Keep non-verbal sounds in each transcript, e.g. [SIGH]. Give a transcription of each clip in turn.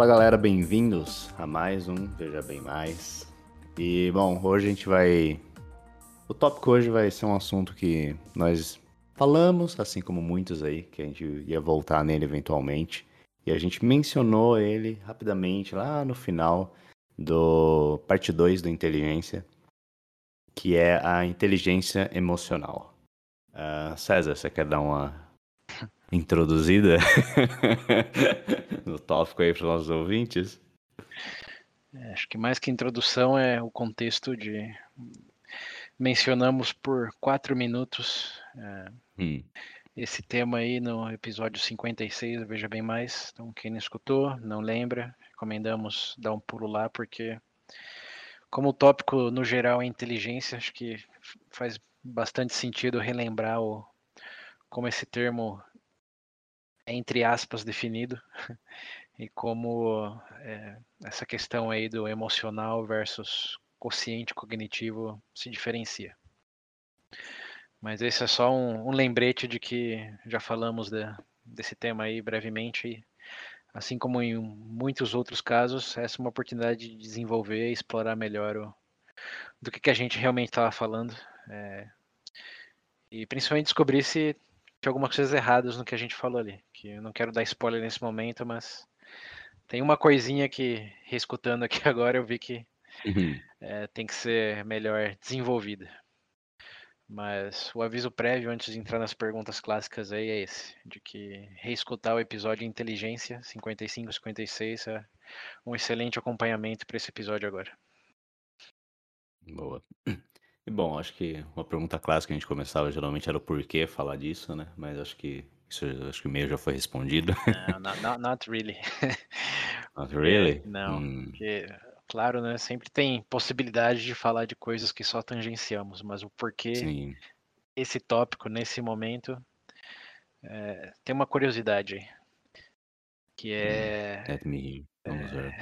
Fala galera, bem-vindos a mais um Veja Bem Mais. E bom, hoje a gente vai. O tópico hoje vai ser um assunto que nós falamos, assim como muitos aí, que a gente ia voltar nele eventualmente. E a gente mencionou ele rapidamente lá no final do parte 2 do Inteligência, que é a inteligência emocional. Uh, César, você quer dar uma introduzida [LAUGHS] no tópico aí para os nossos ouvintes? É, acho que mais que introdução é o contexto de mencionamos por quatro minutos é, hum. esse tema aí no episódio 56, veja bem mais. Então quem não escutou, não lembra, recomendamos dar um pulo lá porque como o tópico no geral é inteligência, acho que faz bastante sentido relembrar o, como esse termo entre aspas, definido, [LAUGHS] e como é, essa questão aí do emocional versus consciente cognitivo se diferencia. Mas esse é só um, um lembrete de que já falamos de, desse tema aí brevemente, e, assim como em muitos outros casos, essa é uma oportunidade de desenvolver e explorar melhor o, do que, que a gente realmente estava falando. É, e principalmente descobrir se tinha algumas coisas erradas no que a gente falou ali. Que eu não quero dar spoiler nesse momento, mas tem uma coisinha que, reescutando aqui [LAUGHS] agora, eu vi que uhum. é, tem que ser melhor desenvolvida. Mas o aviso prévio antes de entrar nas perguntas clássicas aí é esse, de que reescutar o episódio Inteligência 55 56 é um excelente acompanhamento para esse episódio agora. Boa. E bom, acho que uma pergunta clássica que a gente começava geralmente era o porquê falar disso, né? Mas acho que isso acho que meio já foi respondido. Não, not, not, not really. [LAUGHS] Not really? Não, hum. porque, claro, né? Sempre tem possibilidade de falar de coisas que só tangenciamos, mas o porquê Sim. esse tópico nesse momento é, tem uma curiosidade aí. Que hum, é. Let me Vamos ver.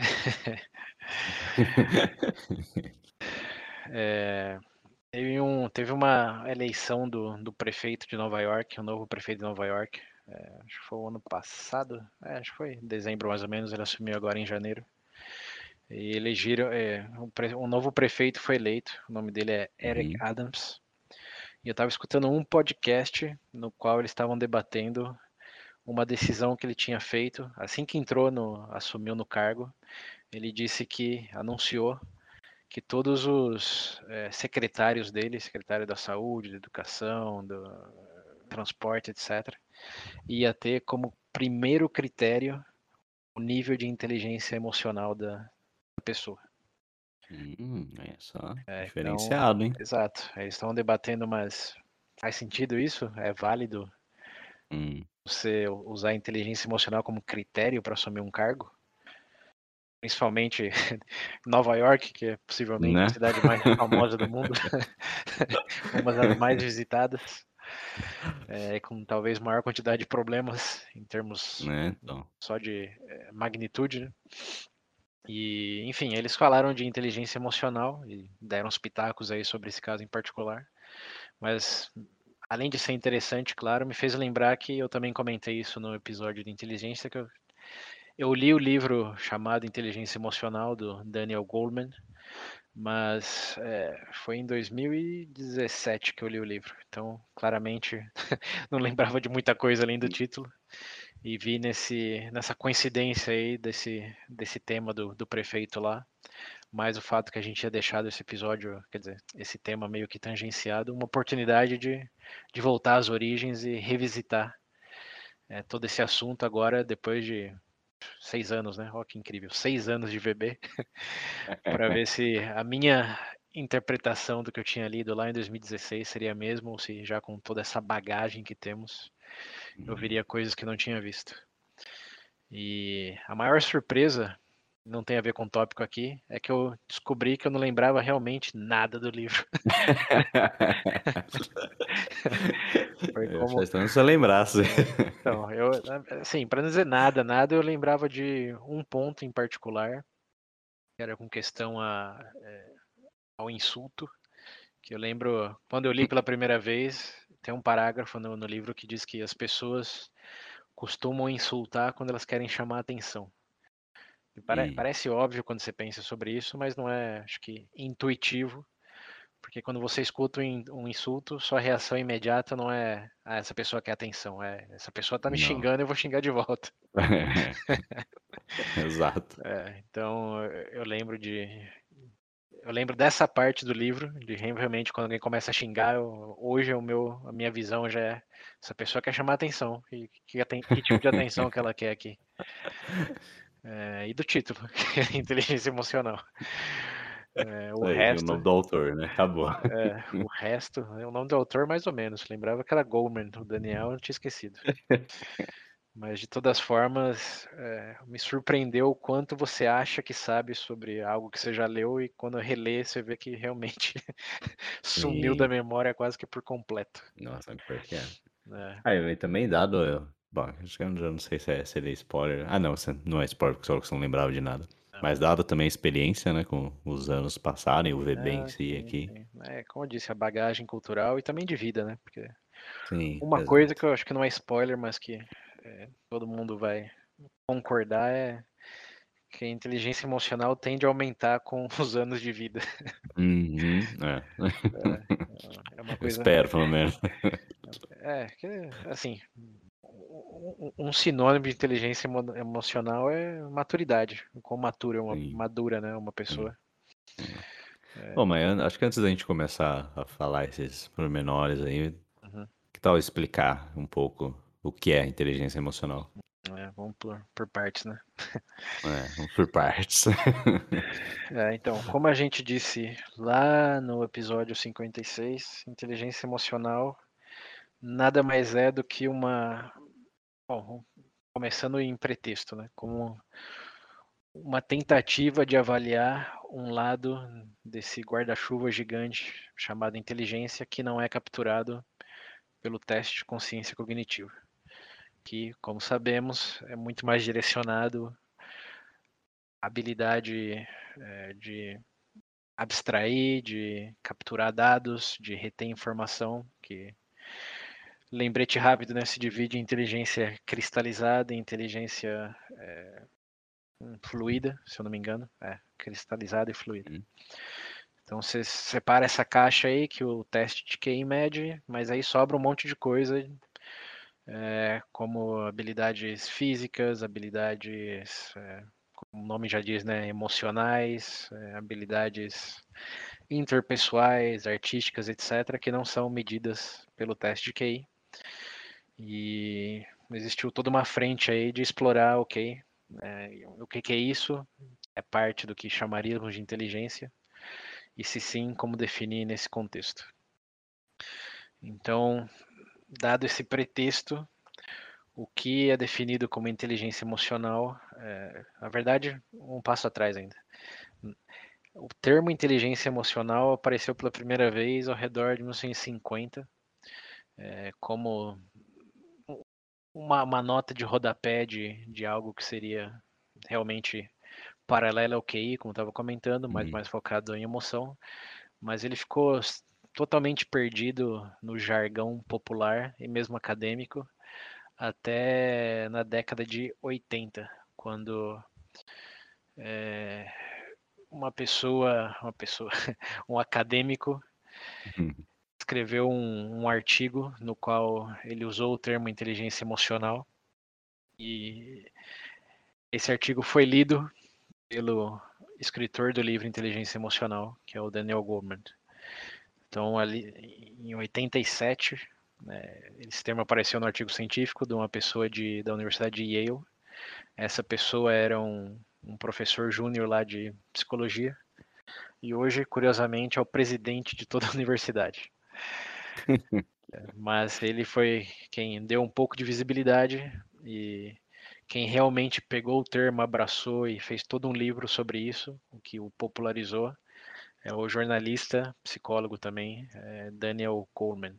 é... [LAUGHS] [LAUGHS] Teve, um, teve uma eleição do, do prefeito de Nova York, o novo prefeito de Nova York. É, acho que foi o ano passado. É, acho que foi dezembro mais ou menos. Ele assumiu agora em janeiro. E elegeram. É, um, um, novo prefeito foi eleito. O nome dele é Eric uhum. Adams. E eu estava escutando um podcast no qual eles estavam debatendo uma decisão que ele tinha feito assim que entrou no assumiu no cargo. Ele disse que anunciou que todos os é, secretários dele, secretário da saúde, da educação, do transporte, etc., ia ter como primeiro critério o nível de inteligência emocional da pessoa. Hum, é só é, diferenciado, então, hein? Exato. Eles estão debatendo, mas faz sentido isso? É válido hum. você usar a inteligência emocional como critério para assumir um cargo? Principalmente [LAUGHS] Nova York, que é possivelmente né? a cidade mais [LAUGHS] famosa do mundo, [LAUGHS] uma das mais visitadas, é, com talvez maior quantidade de problemas em termos né? então. só de é, magnitude. Né? E, enfim, eles falaram de inteligência emocional e deram uns pitacos aí sobre esse caso em particular. Mas, além de ser interessante, claro, me fez lembrar que eu também comentei isso no episódio de inteligência, que eu eu li o livro chamado Inteligência Emocional do Daniel Goleman, mas é, foi em 2017 que eu li o livro, então claramente [LAUGHS] não lembrava de muita coisa além do título. E vi nesse, nessa coincidência aí desse, desse tema do, do prefeito lá, mais o fato que a gente tinha deixado esse episódio, quer dizer, esse tema meio que tangenciado, uma oportunidade de, de voltar às origens e revisitar é, todo esse assunto agora, depois de seis anos, né? Olha que incrível, seis anos de VB, [LAUGHS] para ver [LAUGHS] se a minha interpretação do que eu tinha lido lá em 2016 seria mesmo, ou se já com toda essa bagagem que temos, eu uhum. viria coisas que não tinha visto. E a maior surpresa não tem a ver com o tópico aqui, é que eu descobri que eu não lembrava realmente nada do livro. [LAUGHS] Foi como... Então se eu lembrasse. Então, eu, assim, para não dizer nada, nada, eu lembrava de um ponto em particular, que era com questão a, é, ao insulto, que eu lembro, quando eu li pela primeira vez, tem um parágrafo no, no livro que diz que as pessoas costumam insultar quando elas querem chamar atenção. Pare, hum. Parece óbvio quando você pensa sobre isso, mas não é, acho que, intuitivo. Porque quando você escuta um insulto, sua reação imediata não é ah, essa pessoa quer atenção, é essa pessoa tá me não. xingando, eu vou xingar de volta. [LAUGHS] Exato. [LAUGHS] É, então eu lembro de eu lembro dessa parte do livro, de realmente quando alguém começa a xingar, eu, hoje o meu, a minha visão já é essa pessoa quer chamar atenção, que, que, que tipo de [LAUGHS] atenção que ela quer aqui. É, e do título, [LAUGHS] inteligência emocional. É, o Aí, resto. O nome do autor, né? Acabou. É, o resto, é o nome do autor mais ou menos. Lembrava que era Goldman, o Daniel, eu tinha esquecido. Mas de todas formas, é, me surpreendeu o quanto você acha que sabe sobre algo que você já leu e quando relê você vê que realmente [LAUGHS] sumiu da memória quase que por completo. Nossa, por que é. é. Ah, e também dado. Bom, acho que eu já não sei se é, se é spoiler. Ah, não, não é spoiler, porque só que você não lembrava de nada. Mas dado também a experiência, né, com os anos passarem, o VB em si sim, aqui. Sim. É, como eu disse, a bagagem cultural e também de vida, né? Porque sim, uma exato. coisa que eu acho que não é spoiler, mas que é, todo mundo vai concordar é que a inteligência emocional tende a aumentar [LAUGHS] com os anos de vida. Uhum, é. É, é uma [LAUGHS] coisa... Espero, pelo menos. [LAUGHS] É, que, assim, um sinônimo de inteligência emocional é maturidade. Como matura uma Sim. madura, né, uma pessoa. É. Bom, mas acho que antes da gente começar a falar esses pormenores aí, uhum. que tal explicar um pouco o que é inteligência emocional. É, vamos por, por partes, né? É, vamos por partes. [LAUGHS] é, então, como a gente disse lá no episódio 56, inteligência emocional nada mais é do que uma. Bom, começando em pretexto, né? Como uma tentativa de avaliar um lado desse guarda-chuva gigante chamado inteligência que não é capturado pelo teste de consciência cognitiva que, como sabemos, é muito mais direcionado à habilidade é, de abstrair, de capturar dados, de reter informação, que lembrete rápido, né, se divide em inteligência cristalizada e inteligência é, fluida, se eu não me engano, é, cristalizada e fluida. Uhum. Então você separa essa caixa aí que o teste de QI mede, mas aí sobra um monte de coisa é, como habilidades físicas, habilidades, é, como o nome já diz, né, emocionais, é, habilidades interpessoais, artísticas, etc., que não são medidas pelo teste de QI. E existiu toda uma frente aí de explorar, ok, é, o que, que é isso? É parte do que chamaríamos de inteligência? E se sim, como definir nesse contexto? Então, dado esse pretexto, o que é definido como inteligência emocional, é, na verdade, um passo atrás ainda. O termo inteligência emocional apareceu pela primeira vez ao redor de 1950, é, como uma, uma, nota de rodapé de, de algo que seria realmente paralelo ao QI, como estava comentando, mas uhum. mais focado em emoção. Mas ele ficou totalmente perdido no jargão popular e mesmo acadêmico até na década de 80, quando é, uma pessoa, uma pessoa, [LAUGHS] um acadêmico uhum. Escreveu um, um, artigo no qual ele usou o termo inteligência emocional e esse artigo foi lido pelo escritor do livro Inteligência Emocional, que é o Daniel Goleman. Então, ali em 87, né, esse termo apareceu no artigo científico de uma pessoa de, da Universidade de Yale. Essa pessoa era um, um professor júnior lá de psicologia e hoje, curiosamente, é o presidente de toda a [LAUGHS] universidade. [LAUGHS] Mas ele foi quem deu um pouco de visibilidade e quem realmente pegou o termo, abraçou e fez todo um livro sobre isso, o que o popularizou é o jornalista, psicólogo também, é Daniel Coleman.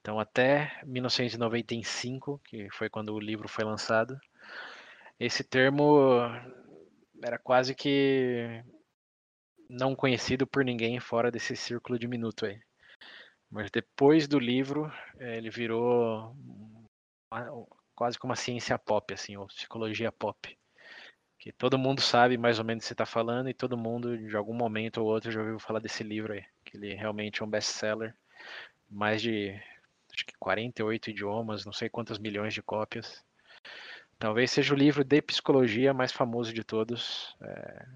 Então, até 1995, que foi quando o livro foi lançado, esse termo era quase que não conhecido por ninguém fora desse círculo diminuto aí. Mas depois do livro, é, ele virou quase como uma ciência pop, assim, ou psicologia pop. que todo mundo sabe mais ou menos o que você está falando e todo mundo, de algum momento ou outro, já ouviu falar desse livro aí, que ele realmente é um best-seller, mais de acho que 48 idiomas, não sei quantas milhões de cópias. Talvez seja o livro de psicologia mais famoso de todos, é,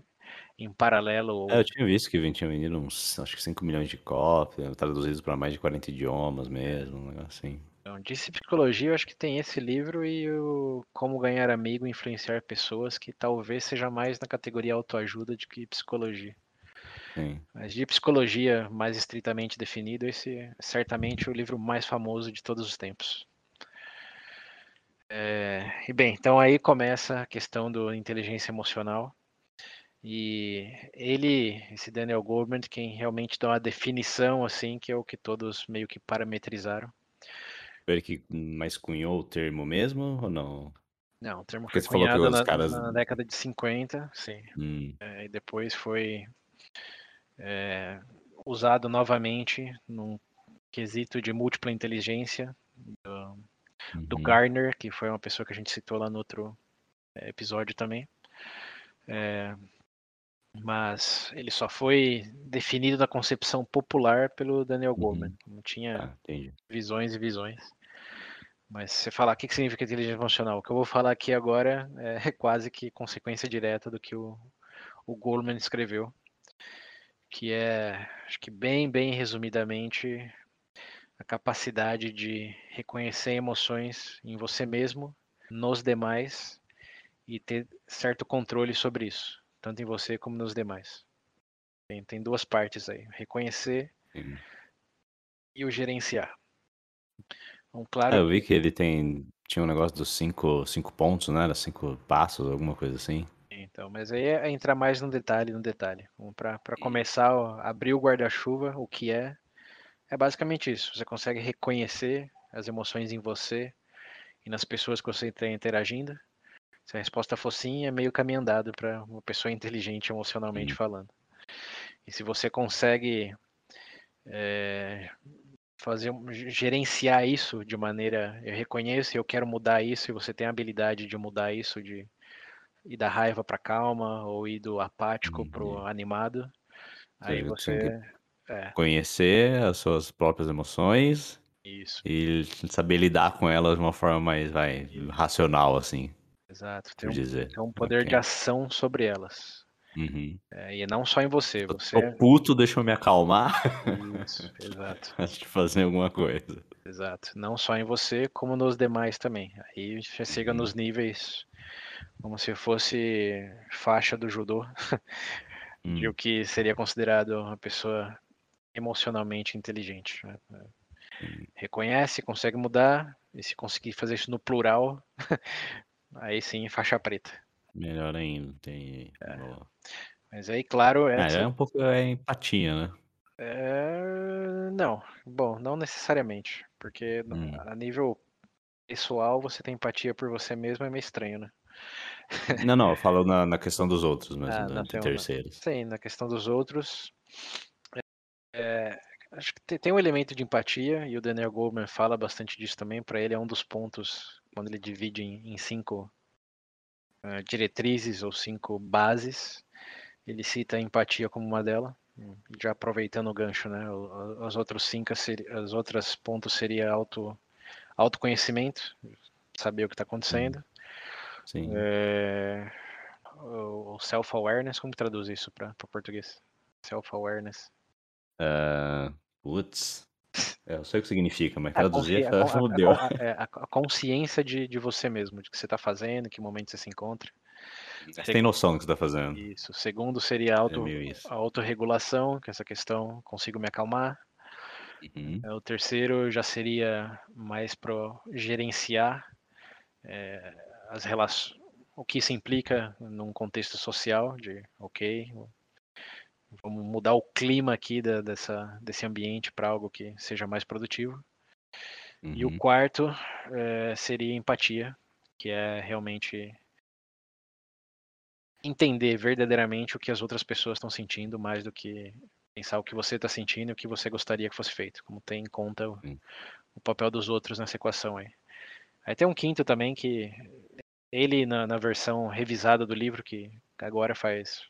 em paralelo. É, eu tinha visto que tinha vendido uns, acho que 5 milhões de cópias, traduzidos para mais de 40 idiomas mesmo, um negócio assim. Então, disse psicologia, eu acho que tem esse livro e o Como Ganhar Amigo e Influenciar Pessoas, que talvez seja mais na categoria autoajuda do que psicologia. Sim. Mas de psicologia mais estritamente definido, esse é certamente o livro mais famoso de todos os tempos. É, e bem, então aí começa a questão do inteligência emocional. E ele, esse Daniel Goldman, quem realmente dá uma definição assim, que é o que todos meio que parametrizaram. Ele que mais cunhou o termo mesmo ou não? Não, o termo Porque foi cunhado na, caras... na, década de 50, sim. Hum. É, e depois foi é, usado novamente num quesito de múltipla inteligência do, do uhum. Garner, que foi uma pessoa que a gente citou lá no outro é, episódio também. É, mas ele só foi definido na concepção popular pelo Daniel uhum. Goleman. Uhum. Não tinha ah, visões e visões. Mas se você falar o que significa inteligência emocional, o que eu vou falar aqui agora é quase que consequência direta do que o, o Goleman escreveu, que é, acho que bem, bem resumidamente, a capacidade de reconhecer emoções em você mesmo, nos demais e ter certo controle sobre isso, tanto em você como nos demais. Tem, tem duas partes aí: reconhecer Sim. e o gerenciar. Claro. É, eu vi que ele tem tinha um negócio dos cinco, cinco pontos, né? Era cinco passos, alguma coisa assim. Então, mas aí é entrar mais no detalhe, no detalhe. Para começar, ó, abrir o guarda-chuva, o que é, é basicamente isso. Você consegue reconhecer as emoções em você e nas pessoas que você está interagindo. Se a resposta for sim, é meio caminho andado para uma pessoa inteligente emocionalmente falando. E se você consegue é, fazer gerenciar isso de maneira eu reconheço, eu quero mudar isso e você tem a habilidade de mudar isso de ir da raiva para calma ou ir do apático uhum. para o animado, aí você é. Conhecer as suas próprias emoções. Isso. E saber lidar com elas de uma forma mais vai, racional, assim. Exato. Tem um, dizer. Tem um poder okay. de ação sobre elas. Uhum. É, e não só em você. você... Tô puto, deixa eu me acalmar. Isso, exato. [LAUGHS] Antes de fazer alguma coisa. Exato. Não só em você, como nos demais também. Aí você chega uhum. nos níveis como se fosse faixa do judô. [LAUGHS] de hum. o que seria considerado uma pessoa emocionalmente inteligente. Né? Reconhece, consegue mudar, e se conseguir fazer isso no plural, [LAUGHS] aí sim, faixa preta. Melhor ainda. Tem... É. Mas aí, claro. É, é, é um pouco é empatia, né? É... Não, bom, não necessariamente. Porque hum. a nível pessoal, você tem empatia por você mesmo é meio estranho, né? Não, não, eu falo [LAUGHS] na, na questão dos outros mesmo, ah, né, de terceiros. Sim, na questão dos outros. É, acho que tem um elemento de empatia e o Daniel Goldman fala bastante disso também. Para ele é um dos pontos quando ele divide em, em cinco uh, diretrizes ou cinco bases. Ele cita a empatia como uma delas. Já aproveitando o gancho, né? Os outros cinco, as outras pontos seria auto, autoconhecimento, saber o que está acontecendo. Sim. É... O self-awareness, como traduz isso para português? Self-awareness. Uh, putz. É, eu sei o que significa, mas traduzir é fudeu. A, [LAUGHS] a, a, a, consciência de, de você mesmo, de que você está fazendo, que momento você se encontra. Você tem noção do que você está fazendo. Isso. Segundo seria auto, é a autorregulação, que é essa questão, consigo me acalmar. Uhum. O terceiro já seria mais para gerenciar é, as relações, o que isso implica num contexto social de, ok, vamos mudar o clima aqui da, dessa, desse ambiente para algo que seja mais produtivo. Uhum. E o uhum. quarto é, seria empatia, que é realmente entender verdadeiramente o que as outras pessoas estão sentindo, mais do que pensar o que você está sentindo e o que você gostaria que fosse feito, como tem em conta o, o papel dos outros nessa equação aí. Aí tem um quinto também que ele na, na versão revisada do livro, que agora faz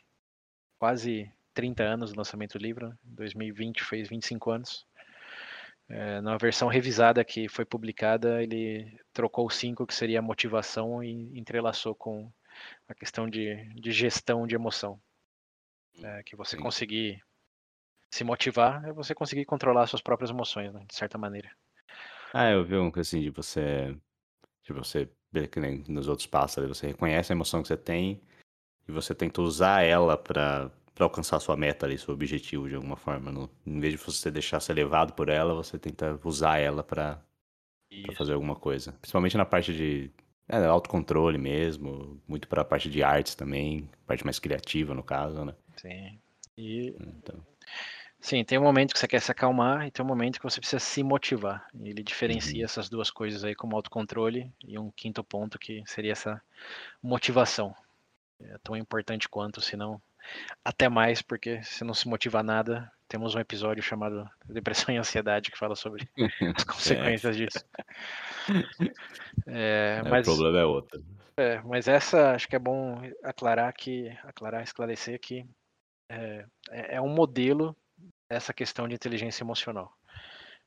quase 30 anos do lançamento do livro, 2020 fez 25 anos. É, na versão revisada que foi publicada, ele trocou o 5, que seria a motivação, e entrelaçou com a questão de, de gestão de emoção. É, que você Sim. conseguir se motivar é você conseguir controlar suas próprias emoções, né, de certa maneira. Ah, eu vi um que assim, de você. De você, que nem nos outros passos, você reconhece a emoção que você tem e você tenta usar ela para para alcançar sua meta ali, seu objetivo de alguma forma. No, em vez de você deixar ser levado por ela, você tenta usar ela para fazer alguma coisa. Principalmente na parte de é, autocontrole mesmo, muito para a parte de artes também, parte mais criativa no caso, né? Sim. E então. Sim, tem um momento que você quer se acalmar e tem um momento que você precisa se motivar. Ele diferencia uhum. essas duas coisas aí como autocontrole e um quinto ponto que seria essa motivação. É tão importante quanto, se não até mais, porque se não se motivar nada, temos um episódio chamado Depressão e Ansiedade que fala sobre [LAUGHS] as consequências é. disso. É, é, mas, o problema é outro. É, mas essa acho que é bom aclarar que, aclarar, esclarecer que é, é, é um modelo essa questão de inteligência emocional.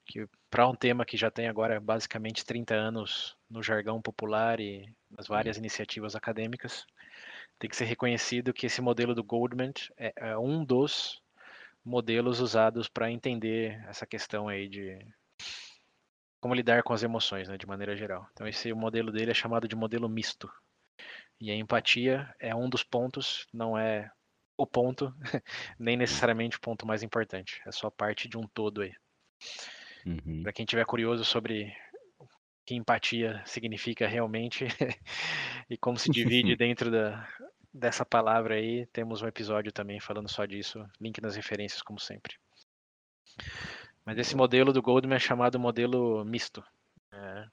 Que para um tema que já tem agora basicamente 30 anos no jargão popular e nas várias iniciativas acadêmicas, tem que ser reconhecido que esse modelo do Goldman é, é um dos modelos usados para entender essa questão aí de como lidar com as emoções, né, de maneira geral. Então esse modelo dele é chamado de modelo misto. E a empatia é um dos pontos, não é o ponto, [LAUGHS] nem necessariamente o ponto mais importante. É só parte de um todo aí. Uhum. Para quem tiver curioso sobre que empatia significa realmente [LAUGHS] e como se divide [LAUGHS] dentro da, dessa palavra aí, temos um episódio também falando só disso. Link nas referências, como sempre. Mas esse modelo do Goldman é chamado modelo misto. Né?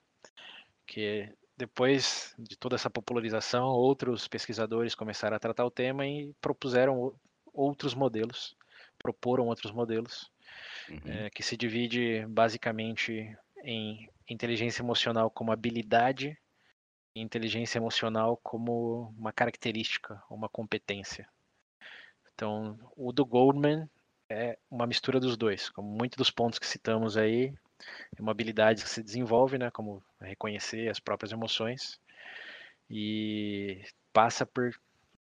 Que depois de toda essa popularização, outros pesquisadores começaram a tratar o tema e propuseram outros modelos, proporam outros modelos, uhum. é, que se divide basicamente em inteligência emocional como habilidade e inteligência emocional como uma característica, uma competência. Então, o do Goldman é uma mistura dos dois, como muitos dos pontos que citamos aí, é uma habilidade que se desenvolve, né, como reconhecer as próprias emoções e passa por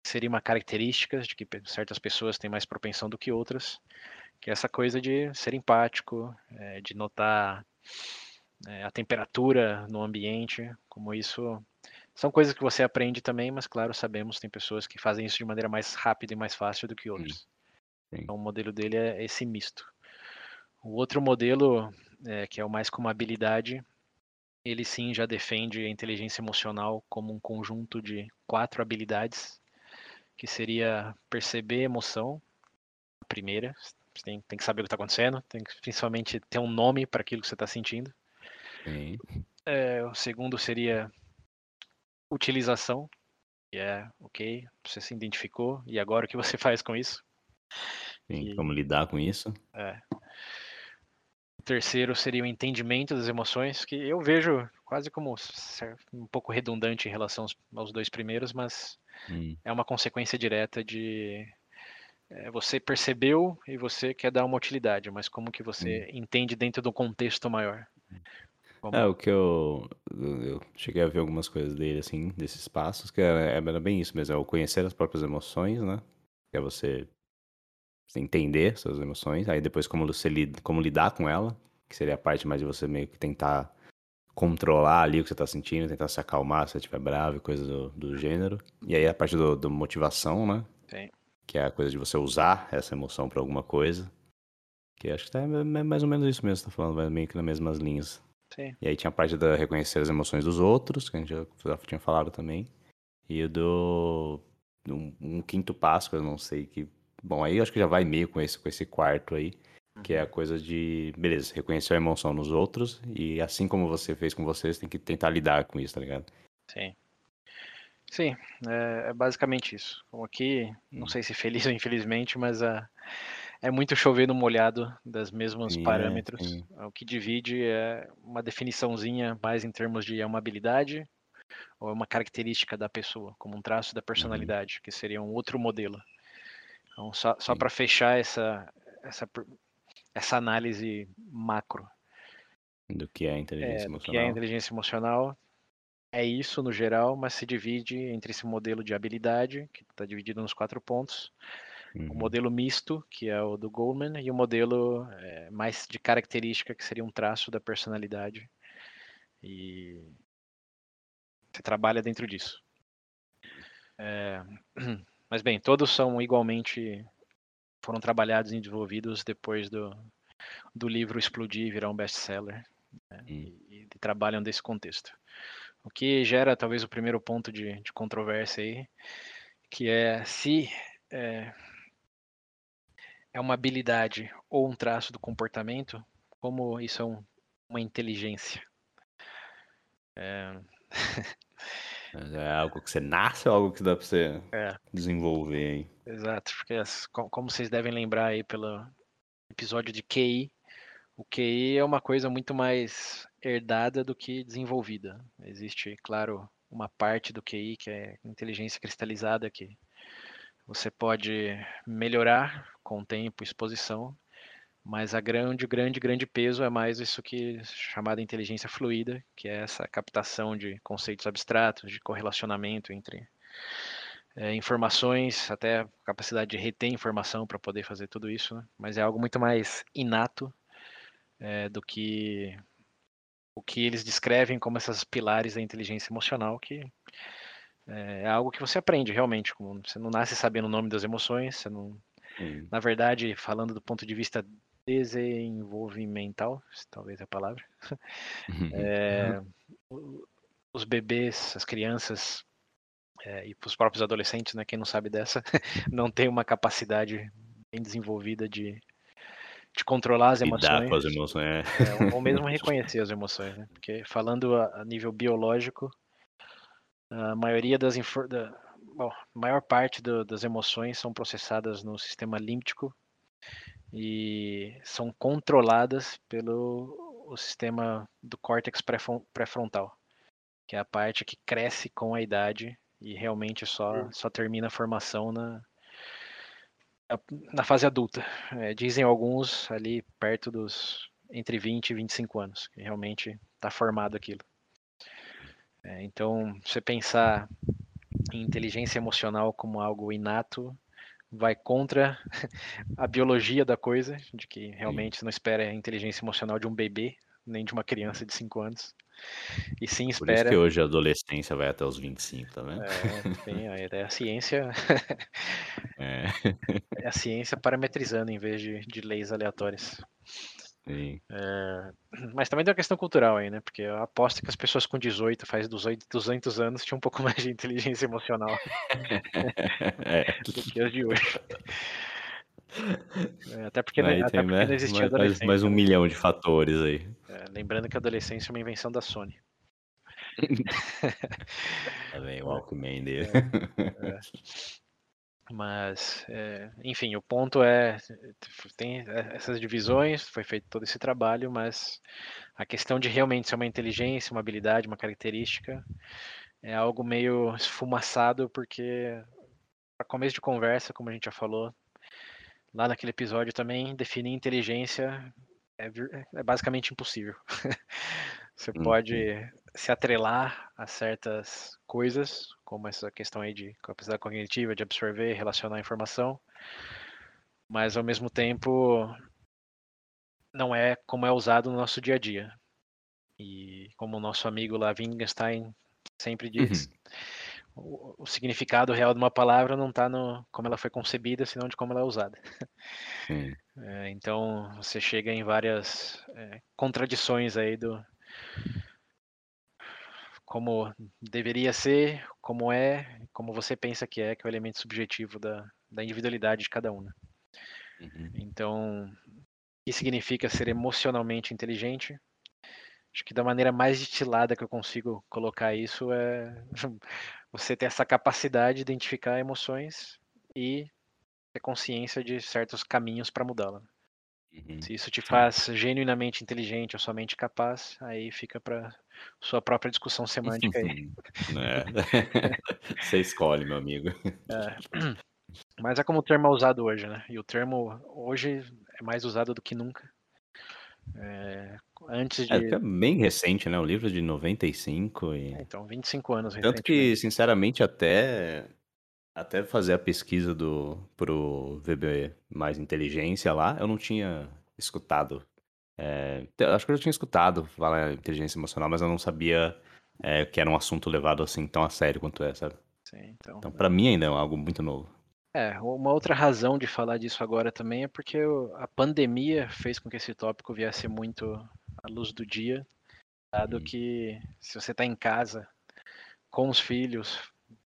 seria uma característica de que certas pessoas têm mais propensão do que outras, que é essa coisa de ser empático, é, de notar é, a temperatura no ambiente, como isso são coisas que você aprende também, mas claro, sabemos tem pessoas que fazem isso de maneira mais rápida e mais fácil do que outras. Sim. Então o modelo dele é esse misto. O outro modelo é, que é o mais como habilidade, ele sim já defende a inteligência emocional como um conjunto de quatro habilidades, que seria perceber emoção, a primeira, você tem, tem que saber o que está acontecendo, tem que principalmente ter um nome para aquilo que você está sentindo. Sim. É, o segundo seria utilização, que é, ok, você se identificou, e agora o que você [LAUGHS] faz com isso? Sim, e, como lidar com isso? É terceiro seria o entendimento das emoções, que eu vejo quase como um pouco redundante em relação aos, dois primeiros, mas hum. é uma consequência direta de é, você percebeu e você quer dar uma utilidade, mas como que você hum. entende dentro do contexto maior? Como... É, o que eu, eu cheguei a ver algumas coisas dele, assim, desses passos, que era, era bem isso mesmo, é o conhecer as próprias emoções, né? Que é você entender suas emoções, aí depois como você lida, como lidar com ela, que seria a parte mais de você meio que tentar controlar ali o que você tá sentindo, tentar se acalmar se você estiver bravo e coisas do, do, gênero. E aí a parte do, do motivação, né? Sim. Que é a coisa de você usar essa emoção para alguma coisa. Que acho que tá, é mais ou menos isso mesmo, você tá falando, meio que nas mesmas linhas. Sim. E aí tinha a parte da reconhecer as emoções dos outros, que a gente já, tinha falado também. E o do. Um, um, quinto passo, que eu não sei que Bom, aí eu acho que já vai meio com esse, com esse quarto aí, que é a uhum. coisa de, beleza, reconhecer a emoção nos outros e assim como você fez com vocês, tem que tentar lidar com isso, tá ligado? Sim. Sim, é, é basicamente isso. Como aqui, não hum. sei se feliz [LAUGHS] ou infelizmente, mas a, é muito chover no molhado das mesmos sim, parâmetros. É, o que divide é uma definiçãozinha mais em termos de amabilidade, ou é uma característica da pessoa, como um traço da uhum. personalidade, uhum. que seria um outro modelo. Então, só, só para fechar essa, essa, essa análise macro. Do que é a inteligência é, emocional. Do que é a inteligência emocional. É isso no geral, mas se divide entre esse modelo de habilidade, que está dividido nos quatro pontos, uhum. o modelo misto, que é o do Goldman, e o modelo é, mais de característica, que seria um traço da personalidade. E você trabalha dentro disso. É, [CLEARS THROAT] mas bem, todos são igualmente foram trabalhados e desenvolvidos depois do, do livro explodir e virar um best-seller né, hum. e, e, trabalham desse contexto. O que gera talvez o primeiro ponto de, de controvérsia aí, que é se é, é, uma habilidade ou um traço do comportamento, como isso é um, uma inteligência. É... [LAUGHS] É algo que você nasce ou algo que dá para você é. desenvolver aí? Exato, porque como vocês devem lembrar aí pelo episódio de QI, o QI é uma coisa muito mais herdada do que desenvolvida. Existe, claro, uma parte do QI que é inteligência cristalizada que você pode melhorar com tempo, exposição, mas a grande, grande, grande peso é mais isso que chamada inteligência fluida, que é essa captação de conceitos abstratos, de correlacionamento entre é, informações, até capacidade de reter informação para poder fazer tudo isso, né? mas é algo muito mais inato é, do que o que eles descrevem como esses pilares da inteligência emocional, que é, é algo que você aprende realmente. Você não nasce sabendo o nome das emoções, você não, na verdade, falando do ponto de vista desenvolvimental, talvez é a palavra, [LAUGHS] é, os bebês, as crianças é, e os próprios adolescentes, né, quem não sabe dessa, [LAUGHS] não tem uma capacidade bem desenvolvida de, de controlar as emoções. Com as emoções. É, ou mesmo [LAUGHS] reconhecer as emoções, né? Porque falando a, a nível biológico, a maioria das da, bom, a maior parte do, das emoções são processadas no sistema límbico e são controladas pelo o sistema do córtex pré-frontal, que é a parte que cresce com a idade e realmente só, só termina a formação na, na fase adulta. É, dizem alguns ali perto dos entre 20 e 25 anos, que realmente está formado aquilo. É, então, você pensar em inteligência emocional como algo inato vai contra [LAUGHS] a biologia da coisa, de que realmente não espera a inteligência emocional de um bebê, nem de uma criança de 5 anos. E sim espera. Por isso que hoje a adolescência vai até os 25, tá vendo? É, sim, é a ciência. [LAUGHS] é. [LAUGHS] é a ciência parametrizando em vez de, de leis aleatórias. É, [CLEARS THROAT] mas também tem uma questão cultural aí, né? Porque eu aposto que as pessoas com 18, faz 200 anos, tinham um pouco [LAUGHS] mais de inteligência emocional [LAUGHS] é. [LAUGHS] do que as de hoje. É, até porque, aí até porque não existia mais, adolescência. Mais um né? milhão de fatores aí. É, lembrando que a adolescência é uma invenção da Sony. tá bem, o Walkman dele. É, é. Mas, é, enfim, o ponto é, tem essas divisões, foi feito todo esse trabalho, mas a questão de realmente ser uma inteligência, uma habilidade, uma característica, é algo meio esfumaçado, porque para começo de conversa, como a gente já falou, lá naquele episódio também, definir inteligência é, é basicamente impossível. [LAUGHS] Você uhum. pode se atrelar a certas coisas, como essa questão aí de capacidade cognitiva, de absorver, relacionar a informação, mas ao mesmo tempo não é como é usado no nosso dia a dia. E como o nosso amigo lá, Wittgenstein, sempre diz, uhum. o, o, significado real de uma palavra não está no como ela foi concebida, senão de como ela é usada. [LAUGHS] É, então você chega em várias é, contradições aí do, como deveria ser, como é, como você pensa que é, que é o elemento subjetivo da, da individualidade de cada um. Né? Uhum. Então, o que significa ser emocionalmente inteligente? Acho que da maneira mais destilada que eu consigo colocar isso é [LAUGHS] você ter essa capacidade de identificar emoções e ter consciência de certos caminhos para mudá-la. Uhum. Se isso te faz genuinamente inteligente ou somente capaz, aí fica para sua própria discussão semântica aí. É. [LAUGHS] Você escolhe, meu amigo. É. Mas é como o termo é usado hoje, né? E o termo hoje é mais usado do que nunca. É, antes É, de. é bem recente, né? O livro de 95 e. É, então, 25 anos Tanto que, sinceramente, até até fazer a pesquisa do pro VB mais inteligência lá, eu não tinha escutado. É, acho que eu já tinha escutado falar inteligência emocional, mas eu não sabia é, que era um assunto levado assim tão a sério quanto é, sabe? Sim, então. Então, para mim ainda é algo muito novo. É, uma outra razão de falar disso agora também é porque a pandemia fez com que esse tópico viesse muito à luz do dia, dado hum. que se você está em casa com os filhos,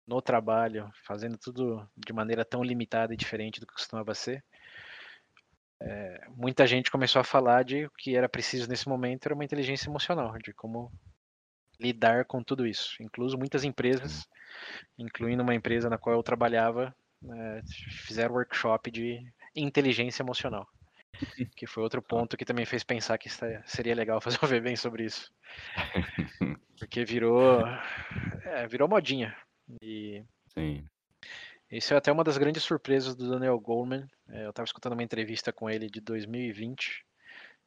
no trabalho, fazendo tudo de maneira tão limitada e diferente do que costumava ser, é, muita gente começou a falar de o que era preciso nesse momento era uma inteligência emocional, de como lidar com tudo isso. Incluso muitas empresas, incluindo uma empresa na qual eu trabalhava, é, fizeram workshop de inteligência emocional. [LAUGHS] Que foi outro ponto que também fez pensar que seria legal fazer um VBem sobre isso. [LAUGHS] Porque virou, é, virou modinha. E Sim. Isso é até uma das grandes surpresas do Daniel Goleman. É, eu estava escutando uma entrevista com ele de 2020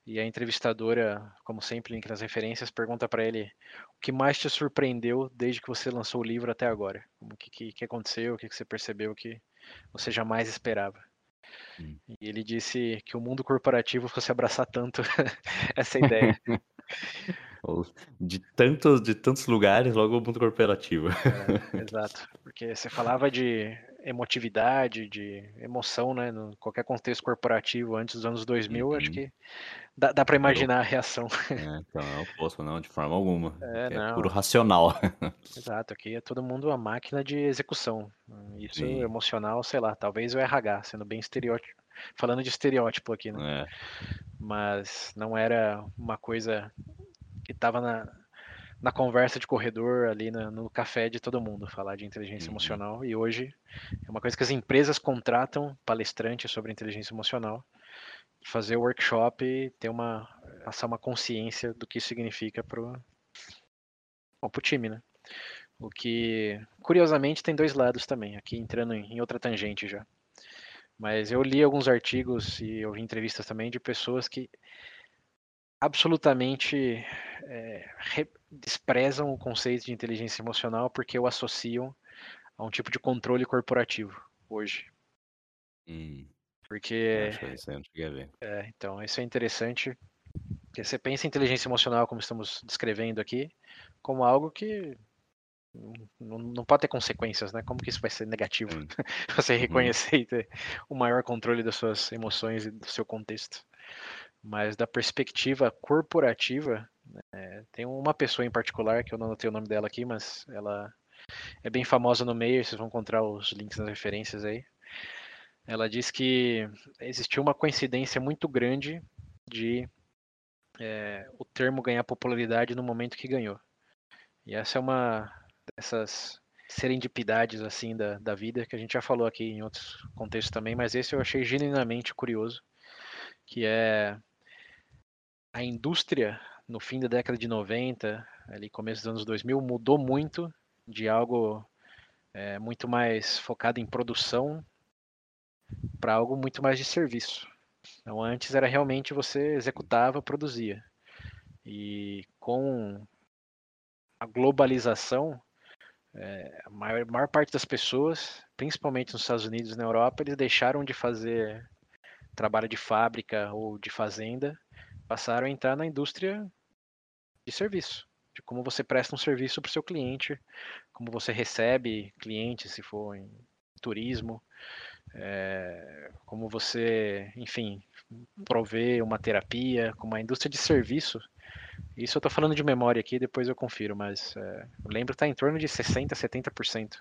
e a entrevistadora, como sempre, link nas referências, pergunta para ele o que mais te surpreendeu desde que você lançou o livro até agora. O que, que, que aconteceu, o que, que você percebeu que você jamais esperava. Hum. E ele disse que o mundo corporativo fosse abraçar tanto [LAUGHS] essa [LAUGHS] ideia. De tantos, de tantos lugares, logo o mundo corporativo. É, [LAUGHS] exato. Porque você falava de emotividade, de emoção, né? No qualquer contexto corporativo antes dos anos 2000, uhum. acho que dá, dá para imaginar a reação. É, [LAUGHS] então é o oposto, não, de forma alguma. É, é puro racional. [LAUGHS] Exato, aqui é todo mundo uma máquina de execução. Isso Sim. emocional, sei lá, talvez o RH, sendo bem estereótipo. Falando de estereótipo aqui, né? É. Mas não era uma coisa que estava na, na conversa de corredor ali no, no, café de todo mundo, falar de inteligência uhum. emocional. E hoje é uma coisa que as empresas contratam palestrantes sobre inteligência emocional, fazer o workshop e ter uma passar uma consciência do que isso significa bom, pro time, né? O que curiosamente tem dois lados também, aqui entrando em outra tangente já. Mas eu li alguns artigos e ouvi entrevistas também de pessoas que absolutamente é, desprezam o conceito de inteligência emocional porque o associam a um tipo de controle corporativo hoje. Hum, porque. É, então, isso é interessante. Porque você pensa em inteligência emocional, como estamos descrevendo aqui, como algo que não, não pode ter consequências, né? Como que isso vai ser negativo? [LAUGHS] Você uhum. reconhecer uhum. e ter o maior controle das suas emoções e do seu contexto. Mas da perspectiva corporativa, é, tem uma pessoa em particular, que eu não anotei o nome dela aqui, mas ela é bem famosa no meio, vocês vão encontrar os links nas referências aí. Ela diz que existiu uma coincidência muito grande de é, o termo ganhar popularidade no momento que ganhou. E essa é uma dessas serendipidades assim da, da vida que a gente já falou aqui em outros contextos também, mas esse eu achei genuinamente curioso, que é a indústria no fim da década de 90, ali começo dos anos 2000, mudou muito de algo é, muito mais focado em produção para algo muito mais de serviço. Então, antes era realmente você executava, produzia. E com a globalização, é, a maior, maior parte das pessoas, principalmente nos Estados Unidos e na Europa, eles deixaram de fazer trabalho de fábrica ou de fazenda, passaram a entrar na indústria de serviço, de como você presta um serviço para o seu cliente, como você recebe clientes, se for em turismo, é, como você, enfim, provê uma terapia, como a indústria de serviço. Isso eu estou falando de memória aqui, depois eu confiro, mas é, eu lembro que está em torno de 60%, 70%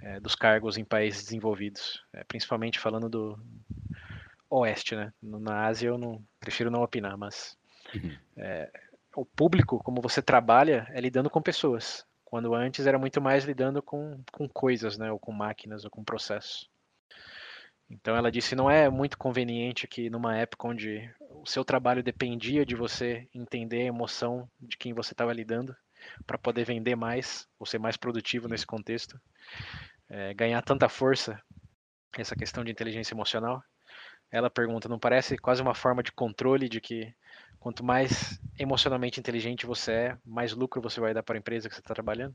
é, dos cargos em países desenvolvidos, principalmente falando do oeste, né? Na Ásia eu não prefiro não opinar, mas uhum. é, o público, como você trabalha, é lidando com pessoas. Quando antes era muito mais lidando com, com coisas, né? Ou com máquinas, ou com processos. Então ela disse não é muito conveniente que numa época onde o seu trabalho dependia de você entender a emoção de quem você estava lidando para poder vender mais ou ser mais produtivo nesse contexto, é, ganhar tanta força essa questão de inteligência emocional. Ela pergunta, não parece quase uma forma de controle de que quanto mais emocionalmente inteligente você é, mais lucro você vai dar para a empresa que você está trabalhando?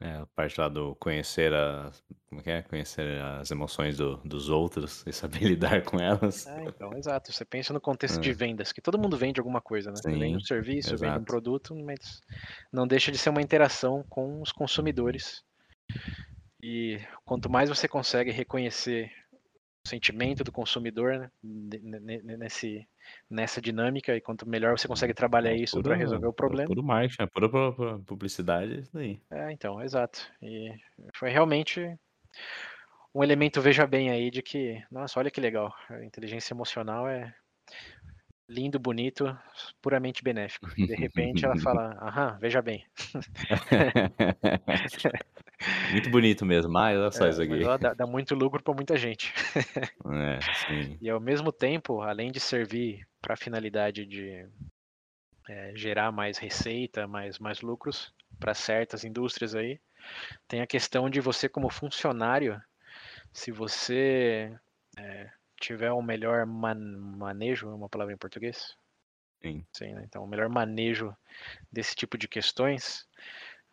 É, a parte lá do conhecer as como que é? Conhecer as emoções do dos outros e saber [LAUGHS] lidar com elas. É, então, exato. Você pensa no contexto de vendas, que todo mundo vende alguma coisa, né? Você vende um Sim, serviço, vende um exato. produto, mas não deixa de ser uma interação com os consumidores. E quanto mais você consegue reconhecer sentimento do consumidor, né, ne- ne- ne- nesse nessa dinâmica, e quanto melhor você consegue trabalhar É isso para resolver o é problema. puro marketing, é pura pu pu publicidade, é isso daí. É, então, exato. E foi realmente um elemento veja bem aí de que, nossa, olha que legal, a inteligência emocional é lindo, bonito, puramente benéfico. E de repente ela fala, aham, veja bem. [LAUGHS] [LAUGHS] [LAUGHS] Muito bonito mesmo, mas olha só É, isso aqui. dá, dá muito lucro para muita gente. É, sim. [LAUGHS] E ao mesmo tempo, além de servir para a finalidade de é, gerar mais receita, mais, mais lucros para certas indústrias aí, tem a questão de você como funcionário, se você é, tiver um melhor man manejo, é uma palavra em português? Sim. Sim, né? Então, o melhor manejo desse tipo de questões,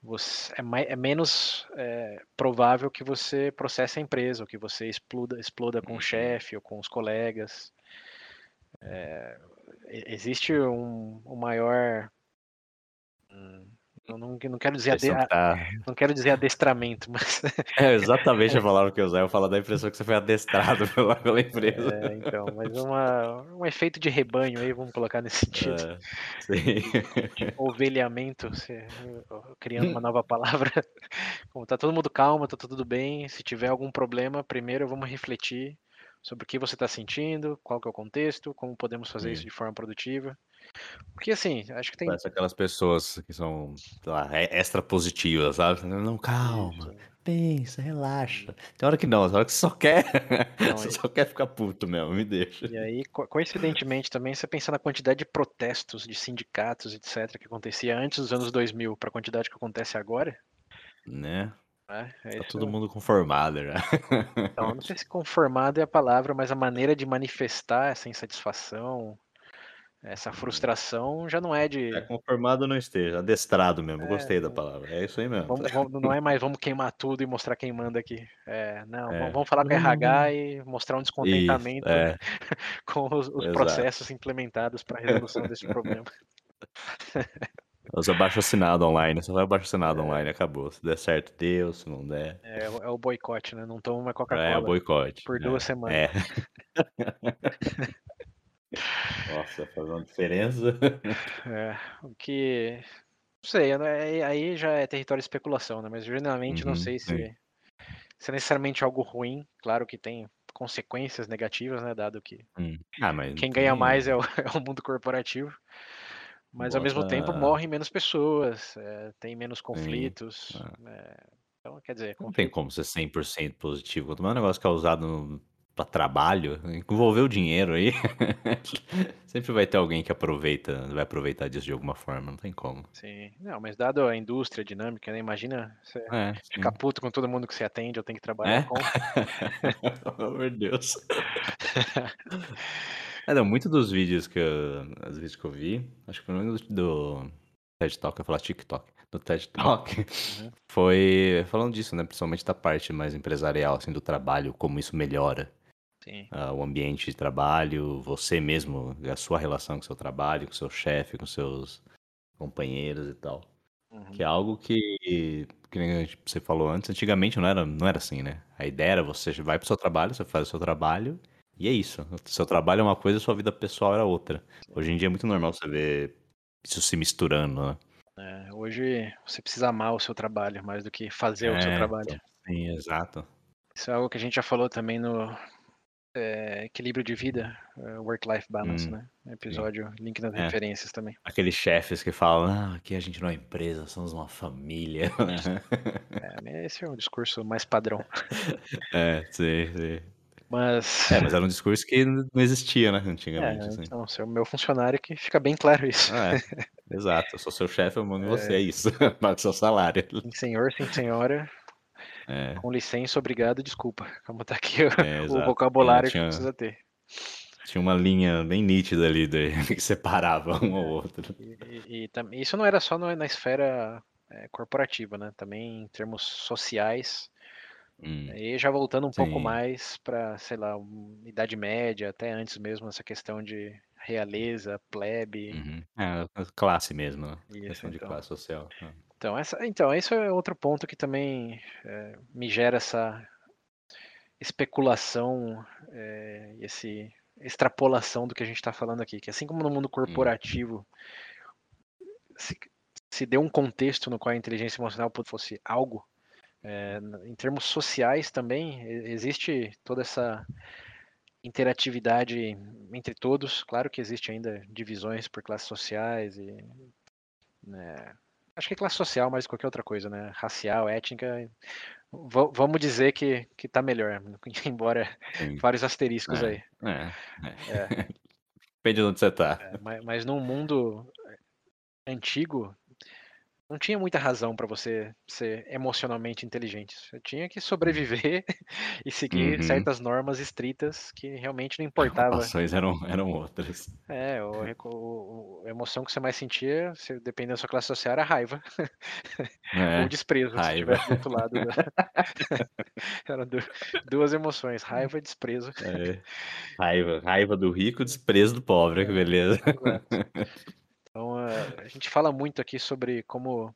você, é, mais, é menos é, provável que você processe a empresa, ou que você exploda, exploda com o Uhum. chefe ou com os colegas. É, existe um, um maior. Hum, eu não, não quero dizer tá não quero dizer adestramento, mas [LAUGHS] É exatamente [LAUGHS] a palavra que eu usei, eu falo da impressão que você foi adestrado [LAUGHS] pela pela empresa. é, então, mas uma, um efeito de rebanho aí, vamos colocar nesse sentido. É, sim. Ovelhamento, criando uma nova palavra. Como tá todo mundo calmo, tá tudo bem. Se tiver algum problema, primeiro vamos refletir sobre o que você está sentindo, qual que é o contexto, como podemos fazer isso Sim. de forma produtiva. Porque assim, acho que tem Parece aquelas pessoas que são, lá, e extra positivas, sabe? Não, calma, pensa, relaxa. Tem hora que não, tem hora que você só quer [LAUGHS] Não, você e- só quer ficar puto mesmo, me deixa. E aí, co- coincidentemente também, você pensa na quantidade de protestos de sindicatos, etc., que acontecia antes dos anos 2000 para a quantidade que acontece agora, Né? né? É Tá todo mundo conformado já. Então, não [LAUGHS] sei se conformado é a palavra, mas a maneira de manifestar essa insatisfação, essa frustração, já não é de. É conformado não esteja, adestrado mesmo, É, gostei da palavra, é isso aí mesmo. Vamos, vamos- não é mais vamos queimar tudo e mostrar quem manda aqui. É, não, É. vamos- falar com a Vamos- RH e mostrar um Isso, descontentamento é, [LAUGHS] com os, os processos implementados para a resolução desse problema. [LAUGHS] usa abaixo assinado online, só vai abaixo assinado online, acabou. Se der certo, deu, se não der, É, o- é o boicote, né? Não toma uma é Coca-Cola boicote. por é, duas semanas. É. [LAUGHS] Nossa, faz uma diferença. [LAUGHS] É, o que. Não sei, né, aí- já é território de especulação, né? Mas geralmente não Uhum, sei se, sim. se é necessariamente algo ruim. Claro que tem consequências negativas, né? Dado que Hum. Ah, mas quem ganha tem- mais é o, [LAUGHS] é o mundo corporativo. Mas ao mesmo tempo Bota- morrem menos pessoas, é, tem menos conflitos. Ah. é, então, quer dizer, Não tem conflito, como ser 100% positivo. Quanto mais um negócio que é usado no- pra trabalho, envolver o dinheiro aí, [LAUGHS] sempre vai ter alguém que aproveita, vai aproveitar disso de alguma forma, não tem como. sim. Não, mas dado a indústria dinâmica, né? Imagina você É, ficar sim. puto com todo mundo que você atende ou tem que trabalhar É? com. [LAUGHS] Pelo amor de Deus. [LAUGHS] É, não, muito dos vídeos que eu, os vídeos que eu vi, acho que pelo menos do, do TED Talk, eu falar TikTok, do TED Talk, Uhum. foi falando disso, né, principalmente da parte mais empresarial, assim, do trabalho, como isso melhora Ah, o ambiente de trabalho, você mesmo, a sua relação com o seu trabalho, com o seu chefe, com seus companheiros e tal. Uhum. Que é algo que, que você falou antes, antigamente não era, não era assim, né? A ideia era você vai pro seu trabalho, você faz o seu trabalho e é isso. O seu trabalho é uma coisa, a sua vida pessoal era outra. Hoje em dia é muito normal você ver isso se misturando, né? É, hoje você precisa amar o seu trabalho mais do que fazer o seu É, trabalho. sim, exato. Isso é algo que a gente já falou também no é, equilíbrio de vida, é, work-life balance, Hum, né? Episódio, link nas É. referências também. Aqueles chefes que falam, ah, aqui a gente não é empresa, somos uma família. É, esse é o discurso mais padrão. [LAUGHS] é, sim, sim. Mas... É, mas era um discurso que não existia, né, antigamente. É, assim. Então, ser o meu funcionário que fica bem claro isso. É. Exato, eu sou seu chefe, eu mando [LAUGHS] é... você, é isso. [LAUGHS] Paga seu salário. Sim, senhor, sim, senhora. É. Com licença, obrigado, desculpa. Como tá aqui o, é, o vocabulário tinha, que precisa ter. Tinha uma linha bem nítida ali de, [LAUGHS] que separava um ou outro. E, e, e, isso não era só na esfera é, corporativa, né? Também em termos sociais. Hum. E já voltando um Sim. pouco mais para, sei lá, Idade Média, até antes mesmo, essa questão de realeza, plebe. Uhum. É, classe mesmo, né? Isso, questão então. de classe social. Né? Então, essa, então, esse é outro ponto que também é, me gera essa especulação, é, esse extrapolação do que a gente está falando aqui, que assim como no mundo hum. corporativo se, se deu um contexto no qual a inteligência emocional fosse algo, é, em termos sociais também existe toda essa interatividade entre todos. Claro que existe ainda divisões por classes sociais e né, Acho que é classe social mais qualquer outra coisa, né? Racial, étnica. V vamos dizer que, que tá melhor, [LAUGHS] embora Sim. vários asteriscos é, aí. É, é. é. [LAUGHS] Depende de onde você tá. É, mas, mas num mundo antigo, não tinha muita razão para você ser emocionalmente inteligente. Você tinha que sobreviver [LAUGHS] e seguir uhum. certas normas estritas que realmente não importava. As ações eram, eram outras. É, o, o, a emoção que você mais sentia, se, dependendo da sua classe social, era raiva. [LAUGHS] É, Ou desprezo, raiva. se do outro lado. Da... [LAUGHS] eram duas emoções, raiva e desprezo. É. Raiva, raiva do rico, desprezo do pobre, é, que beleza. Exato. A gente fala muito aqui sobre como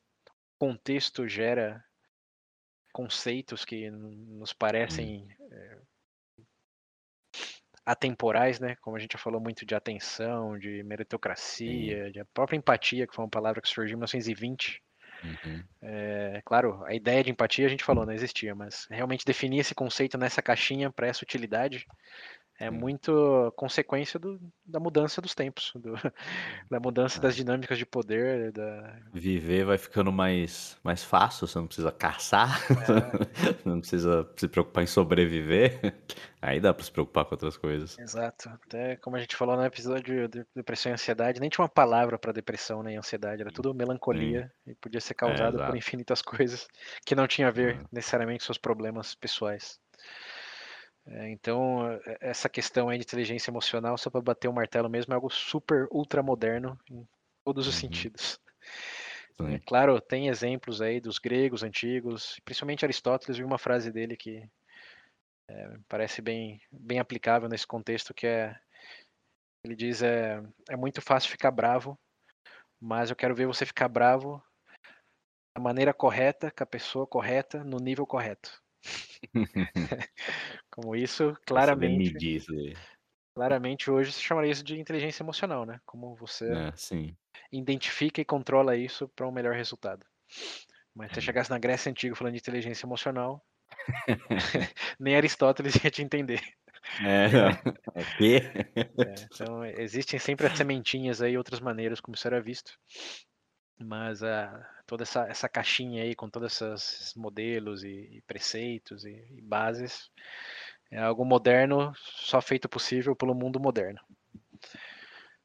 contexto gera conceitos que nos parecem é, atemporais, né? Como a gente já falou muito de atenção, de meritocracia, Sim. de própria empatia, que foi uma palavra que surgiu em 1920. Uhum. É, claro, a ideia de empatia a gente falou, não existia, mas realmente definir esse conceito nessa caixinha para essa utilidade é muito consequência do, da mudança dos tempos, do, [LAUGHS] da mudança das dinâmicas de poder. Da... Viver vai ficando mais, mais fácil, você não precisa caçar, é. [LAUGHS] não precisa se preocupar em sobreviver. [LAUGHS] Aí dá para se preocupar com outras coisas. Exato. Até como a gente falou no episódio de depressão e ansiedade, nem tinha uma palavra para depressão nem ansiedade, era tudo melancolia Sim. e podia ser causado é, por infinitas coisas que não tinha a ver necessariamente com seus problemas pessoais. É, então, é, essa questão aí de inteligência emocional, só para bater o martelo mesmo, é algo super ultra moderno em todos os uhum. sentidos. É, claro, tem exemplos aí dos gregos antigos, principalmente Aristóteles, vi uma frase dele que é, parece bem, bem aplicável nesse contexto, que é ele diz é, é muito fácil ficar bravo, mas eu quero ver você ficar bravo da maneira correta, com a pessoa correta, no nível correto. [LAUGHS] Como isso, claramente. Claramente hoje se chamaria isso de inteligência emocional, né? Como você é, identifica e controla isso para um melhor resultado. Mas se você chegasse na Grécia Antiga falando de inteligência emocional, [LAUGHS] [LAUGHS] nem Aristóteles ia te entender. É, quê? É, então, existem sempre as sementinhas aí, outras maneiras como isso era visto. Mas uh, toda essa, essa caixinha aí com todos esses modelos e, e preceitos e, e, bases é algo moderno, só feito possível pelo mundo moderno.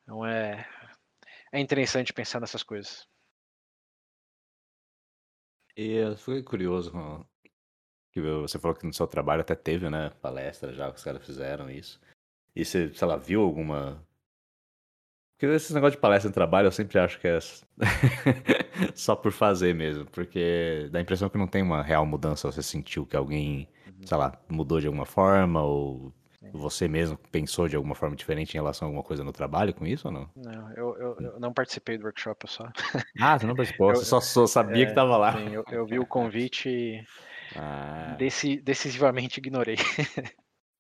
Então é, é interessante pensar nessas coisas. E fiquei curioso que você falou que no seu trabalho até teve, né, palestra já que os caras fizeram isso. E você, sei lá, viu alguma porque esse negócio de palestra em trabalho eu sempre acho que é [LAUGHS] só por fazer mesmo, porque dá a impressão que não tem uma real mudança. Você sentiu que alguém, uhum. sei lá, mudou de alguma forma ou você mesmo pensou de alguma forma diferente em relação a alguma coisa no trabalho com isso ou não? Não, eu, eu, eu não participei do workshop, só. Ah, você não participou, [LAUGHS] eu, você só, só sabia é, que estava lá. Sim, eu, eu, vi o convite e [LAUGHS] ah. decisivamente ignorei.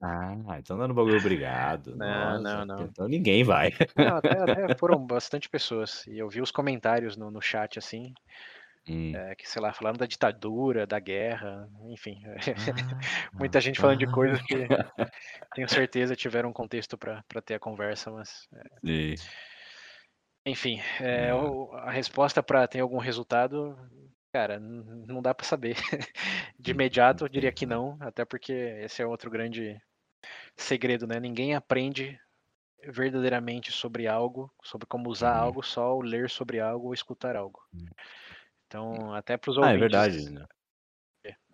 Ah, então não no bagulho obrigado. Não, Nossa, não, não. Então ninguém vai. Não, até, [LAUGHS] até foram bastante pessoas. E eu vi os comentários no, no chat, assim, hum. é, que, sei lá, falando da ditadura, da guerra, enfim. [LAUGHS] Ah, Muita gente falando ah, de coisas que [LAUGHS] tenho certeza tiveram um contexto para ter a conversa, mas. É... Enfim, é, a resposta para ter algum resultado, cara, não dá para saber. De imediato, eu diria que não, até porque esse é outro grande segredo, né? Ninguém aprende verdadeiramente sobre algo, sobre como usar uhum. algo, só ao ler sobre algo ou escutar algo. Uhum. Então, até para os ouvintes. Ah, é verdade. Né?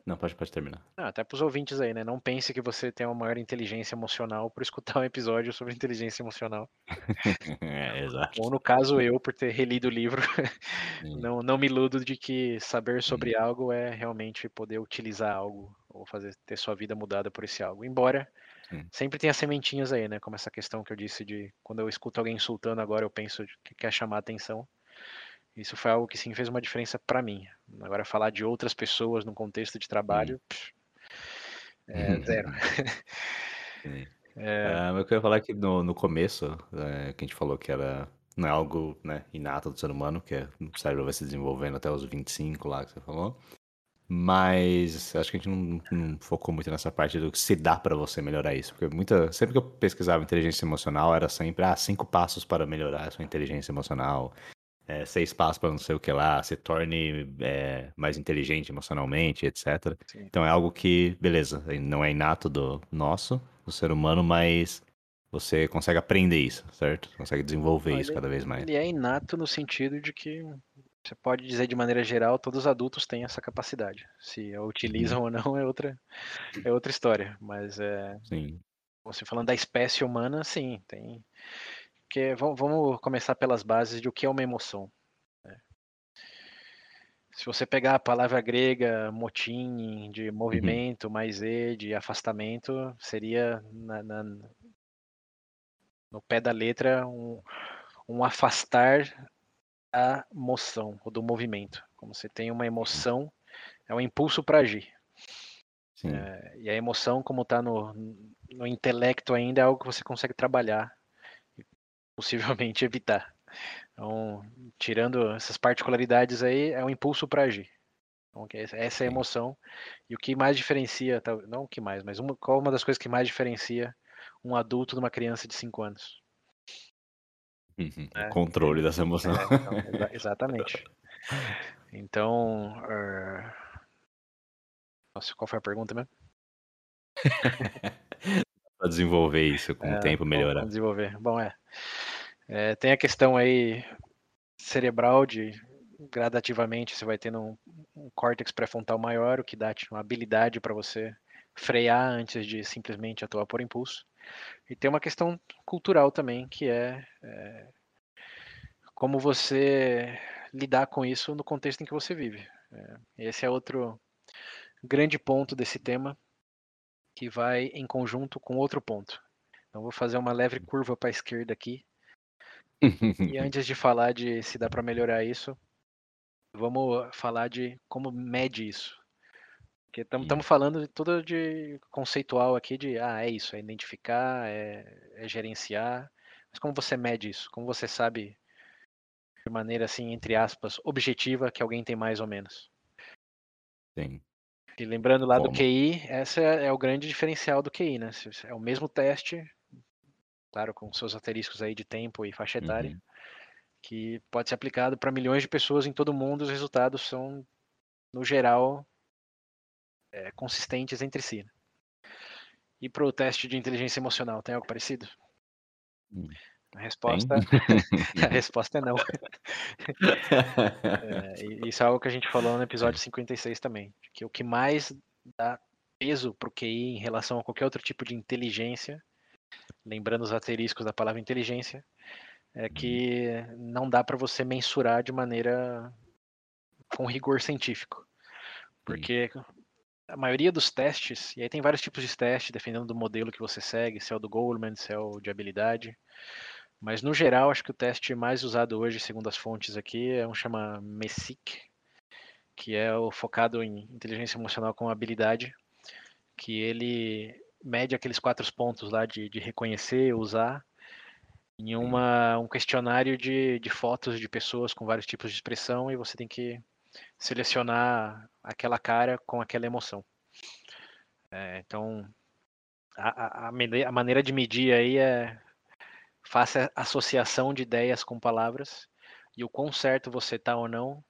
Não, pode, pode terminar. Até para os ouvintes aí, né? Não pense que você tem uma maior inteligência emocional por escutar um episódio sobre inteligência emocional. [LAUGHS] é, exato. Ou no caso eu, por ter relido o livro, [LAUGHS] não, não me iludo de que saber sobre hum. algo é realmente poder utilizar algo ou fazer ter sua vida mudada por esse algo. Embora hum. sempre tenha sementinhas aí, né? Como essa questão que eu disse de quando eu escuto alguém insultando agora, eu penso que quer chamar atenção. Isso foi algo que sim fez uma diferença para mim. Agora falar de outras pessoas no contexto de trabalho, hum. pff, [LAUGHS] é zero. [LAUGHS] é... Uh, eu queria falar que no, no começo, é, que a gente falou que era não é algo né, inato do ser humano, que é, o cérebro vai se desenvolvendo até os 25 lá que você falou. Mas acho que a gente não, não focou muito nessa parte do que se dá para você melhorar isso. Porque muita, sempre que eu pesquisava inteligência emocional, era sempre ah, cinco passos para melhorar a sua inteligência emocional é, seis passos para não sei o que lá, se torne é, mais inteligente emocionalmente, etc. Sim. Então é algo que, beleza, não é inato do nosso, do ser humano, mas você consegue aprender isso, certo? Consegue desenvolver Olha, isso cada vez mais. Ele é inato no sentido de que você pode dizer de maneira geral, todos os adultos têm essa capacidade. Se a utilizam uhum. ou não é outra, é outra história. Mas é. Sim. Você falando da espécie humana, sim, tem porque vamos começar pelas bases de o que é uma emoção. Né? Se você pegar a palavra grega motim, de uhum. movimento, uhum. mais e, de afastamento, seria na, na, no pé da letra um, um afastar da moção ou do movimento. Como você tem uma emoção, é um impulso para agir. É, e a emoção, como está no, no intelecto ainda, é algo que você consegue trabalhar possivelmente [LAUGHS] evitar. Então, tirando essas particularidades aí, é um impulso para agir. Então, essa é a emoção. E o que mais diferencia, não o que mais, mas uma, qual uma das coisas que mais diferencia um adulto de uma criança de 5 anos? Uhum, é, o controle dessa emoção. É, então, exa exatamente. Então, uh... nossa, qual foi a pergunta mesmo? [LAUGHS] para desenvolver isso com é, o tempo, melhorar. Desenvolver. Bom, é. é. Tem a questão aí cerebral de gradativamente você vai tendo um, um córtex pré-frontal maior, o que dá uma habilidade para você frear antes de simplesmente atuar por impulso. E tem uma questão cultural também, que é, é como você lidar com isso no contexto em que você vive. É, esse é outro grande ponto desse tema, que vai em conjunto com outro ponto. Então vou fazer uma leve curva para a esquerda aqui. e [LAUGHS] antes de falar de se dá para melhorar isso, vamos falar de como mede isso. Porque estamos falando de tudo de conceitual aqui de ah, é isso, é identificar, é, é gerenciar. Mas como você mede isso? Como você sabe de maneira assim, entre aspas, objetiva que alguém tem mais ou menos? Sim. E lembrando lá Como? do QI, esse é, é, o grande diferencial do QI, né? É o mesmo teste, claro, com seus asteriscos aí de tempo e faixa etária, uhum. que pode ser aplicado para milhões de pessoas em todo o mundo. Os resultados são, no geral, é, consistentes entre si. Né? E para o teste de inteligência emocional, tem algo parecido? Hum. A resposta, [LAUGHS] a [LAUGHS] resposta é não. é, isso é algo que a gente falou no episódio 56 também, que o que mais dá peso para o QI em relação a qualquer outro tipo de inteligência, lembrando os asteriscos da palavra inteligência, é que não dá para você mensurar de maneira com rigor científico, porque a maioria dos testes, e aí tem vários tipos de testes, dependendo do modelo que você segue, se é o do Goldman, se é o de habilidade, mas no geral, acho que o teste mais usado hoje, segundo as fontes aqui, é um chama MESIC, que é o focado em inteligência emocional com habilidade, que ele mede aqueles quatro pontos lá de, de reconhecer, usar, em uma, um questionário de, de fotos de pessoas com vários tipos de expressão e você tem que selecionar aquela cara com aquela emoção. É, então, a, a, a, maneira de medir aí é faça associação de ideias com palavras e o quão certo você tá ou não.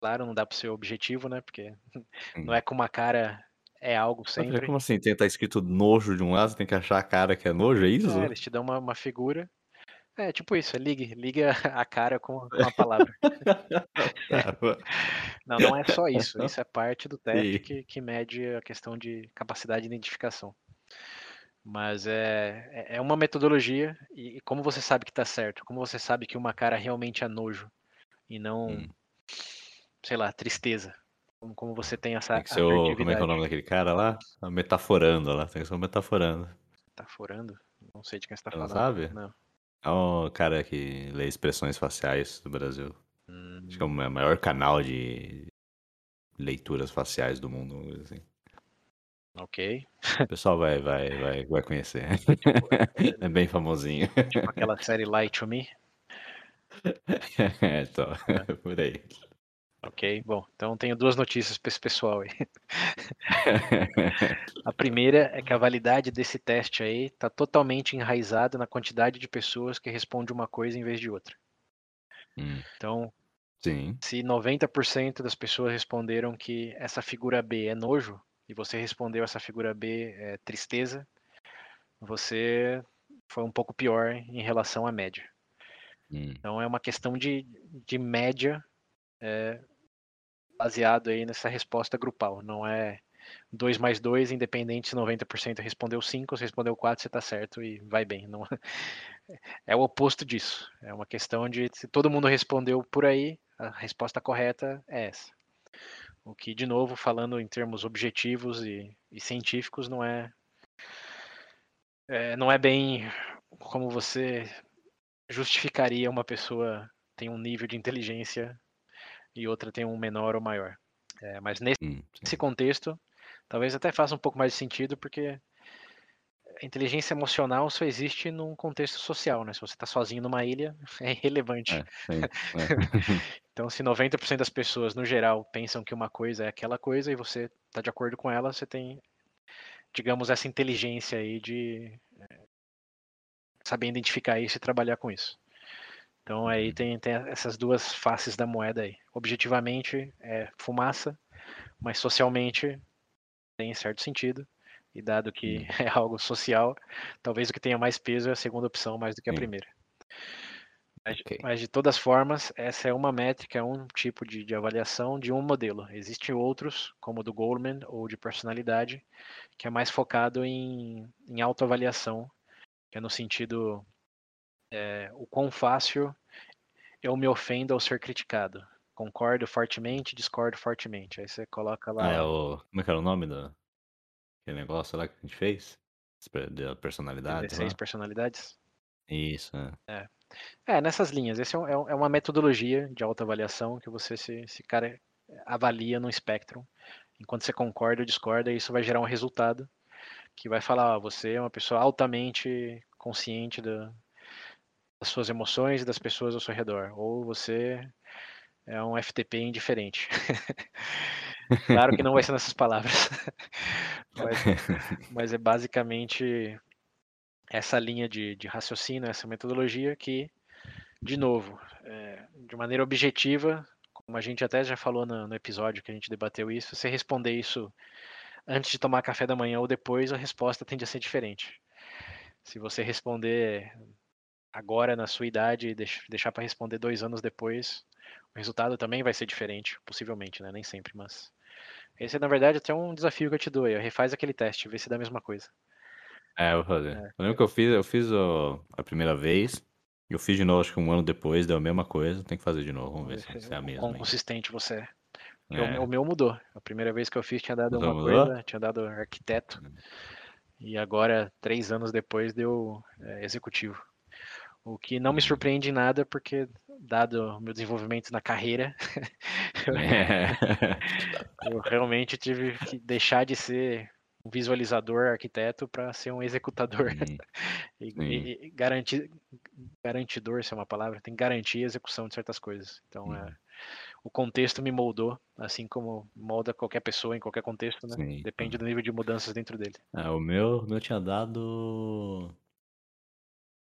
Claro, não dá para ser objetivo, né? Porque não é com uma cara é algo sempre. Como assim? Tem, tá escrito nojo de um lado, você tem que achar a cara que é nojo, é isso? É, eles te dão uma, uma figura. É tipo isso, é ligue, liga [LAUGHS] a cara com, com a palavra. [LAUGHS] não, não é só isso. [LAUGHS] Isso é parte do teste que, que mede a questão de capacidade de identificação. Mas é, é, é uma metodologia, e, como você sabe que está certo? Como você sabe que uma cara realmente é nojo e não, hum. sei lá, tristeza? Como, como você tem essa. Tem que ser o, como é que é o nome daquele cara lá? Tá metaforando lá, tem que ser o metaforando. Metaforando? Não sei de quem você tá falando. Não sabe? Não. É o cara que lê expressões faciais do Brasil. Hum. Acho que é o maior canal de leituras faciais do mundo, assim. Ok. O pessoal vai, vai, vai, vai conhecer. Tipo, [LAUGHS] é bem famosinho. Tipo aquela série Light to Me. [LAUGHS] é, tô, é. [LAUGHS] por aí. Ok, bom, então tenho duas notícias para esse pessoal aí. [LAUGHS] a primeira é que a validade desse teste aí está totalmente enraizada na quantidade de pessoas que respondem uma coisa em vez de outra. Hum. Então, Sim. se 90% das pessoas responderam que essa figura B é nojo, e você respondeu essa figura B é tristeza, você foi um pouco pior em relação à média. Hum. Então é uma questão de, de média é, baseado aí nessa resposta grupal. Não é 2 mais 2, independente se 90% respondeu 5, se respondeu 4, você está certo e vai bem. Não, é o oposto disso. É uma questão de se todo mundo respondeu por aí, a resposta correta é essa. O que, de novo, falando em termos objetivos e, e científicos, não é, é, não é bem como você justificaria uma pessoa tem um nível de inteligência e outra tem um menor ou maior. É, mas nesse, hum, contexto, talvez até faça um pouco mais de sentido, porque a inteligência emocional só existe num contexto social, né? Se você está sozinho numa ilha, [LAUGHS] é irrelevante. É, sim, é. [LAUGHS] então, se 90% das pessoas, no geral, pensam que uma coisa é aquela coisa e você está de acordo com ela, você tem, digamos, essa inteligência aí de é, saber identificar isso e trabalhar com isso. Então aí uhum. tem, tem essas duas faces da moeda aí. Objetivamente é fumaça, mas socialmente tem certo sentido. E dado que hum. [LAUGHS] é algo social, talvez o que tenha mais peso é a segunda opção mais do que a primeira. Mas, okay. mas, de todas formas, essa é uma métrica, é um tipo de, de, avaliação de um modelo. Existem outros, como o do Goldman ou de personalidade, que é mais focado em, em autoavaliação, que é no sentido é, o quão fácil eu me ofendo ao ser criticado. Concordo fortemente, discordo fortemente. Aí você coloca lá. Ah, é o... Como é que era o nome do, Aquele negócio lá que a gente fez? Da personalidade. 16 personalidades? Isso, é. é. É, nessas linhas. Essa é, é, é, uma metodologia de autoavaliação que você se, se cara avalia no espectro. Enquanto você concorda ou discorda, isso vai gerar um resultado que vai falar, ó, você é uma pessoa altamente consciente da, das suas emoções e das pessoas ao seu redor. Ou você é um FTP indiferente. [LAUGHS] claro que não vai ser nessas palavras. [LAUGHS] mas, mas, é basicamente essa linha de, de, raciocínio, essa metodologia que, de novo, é, de maneira objetiva, como a gente até já falou no, no episódio que a gente debateu isso, você responder isso antes de tomar café da manhã ou depois, a resposta tende a ser diferente. Se você responder agora na sua idade e deixar para responder dois anos depois, o resultado também vai ser diferente, possivelmente, né? Nem sempre, mas. Esse é, na verdade, até um desafio que eu te dou. Eu refaz aquele teste, vê se dá a mesma coisa. É, eu vou fazer. É. Eu lembro que eu fiz, eu fiz o, a primeira vez, eu fiz de novo, acho que um ano depois, deu a mesma coisa, tem que fazer de novo, vamos ver se, se é a mesma. Quão consistente você é. é. O, o, meu mudou. A primeira vez que eu fiz tinha dado mudou, uma mudou? coisa, tinha dado arquiteto. Hum. E agora, três anos depois, deu é, executivo. O que não me surpreende em nada, porque, dado o meu desenvolvimento na carreira, [LAUGHS] é. eu realmente tive que deixar de ser um visualizador, arquiteto, para ser um executador. [LAUGHS] e, e, garantir, garantidor, se é uma palavra, tem que garantir a execução de certas coisas. Então, é, o contexto me moldou, assim como molda qualquer pessoa em qualquer contexto, né? Sim. Depende do nível de mudanças dentro dele. Ah, o meu, meu tinha dado.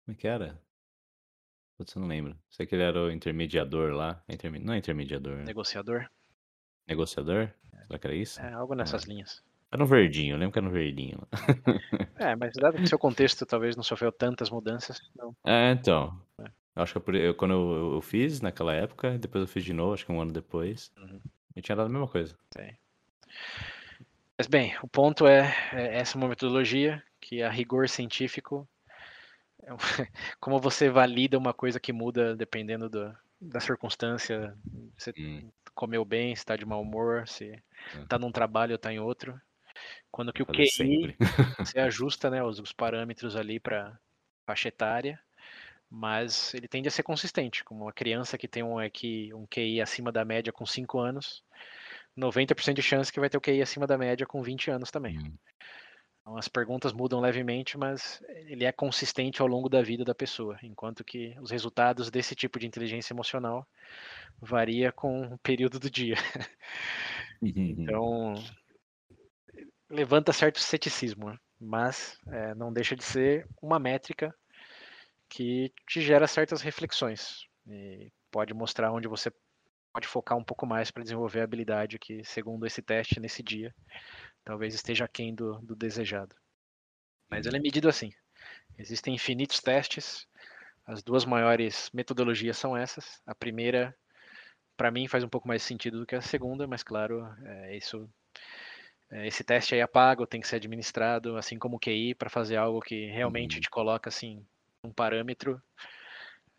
Como é que era? Putz, eu não lembro. Sei que ele era o intermediador lá. Não é intermediador. Né? Negociador. Negociador? Será que era isso? É, algo nessas linhas. Era no verdinho, eu lembro que era no verdinho. [LAUGHS] É, mas dado que seu contexto talvez não sofreu tantas mudanças, não. É, então. É. Eu acho que eu, eu, quando eu, eu, fiz naquela época, depois eu fiz de novo, acho que um ano depois. Uhum. E tinha dado a mesma coisa. Mas bem, o ponto é, é essa uma metodologia que a rigor científico é [LAUGHS] como você valida uma coisa que muda dependendo do, da circunstância. Você hum. comeu bem, se está de mau humor, se está é. num trabalho ou está em outro. Quando que o QI sempre. [LAUGHS] você ajusta né, os, os parâmetros ali para faixa etária, mas ele tende a ser consistente. Como uma criança que tem um, aqui, um QI acima da média com 5 anos, 90% de chance que vai ter o QI acima da média com 20 anos também. Hum. Então, as perguntas mudam levemente, mas ele é consistente ao longo da vida da pessoa, enquanto que os resultados desse tipo de inteligência emocional varia com o período do dia. então, levanta certo ceticismo, mas é, não deixa de ser uma métrica que te gera certas reflexões e pode mostrar onde você pode focar um pouco mais para desenvolver a habilidade que, segundo esse teste nesse dia, talvez esteja aquém do, do desejado. Mas ele é medido assim. Existem infinitos testes. As duas maiores metodologias são essas. A primeira, para mim, faz um pouco mais sentido do que a segunda, mas claro, é, isso é, esse teste aí é pago, tem que ser administrado, assim como o QI, para fazer algo que realmente uhum. te coloca assim um parâmetro.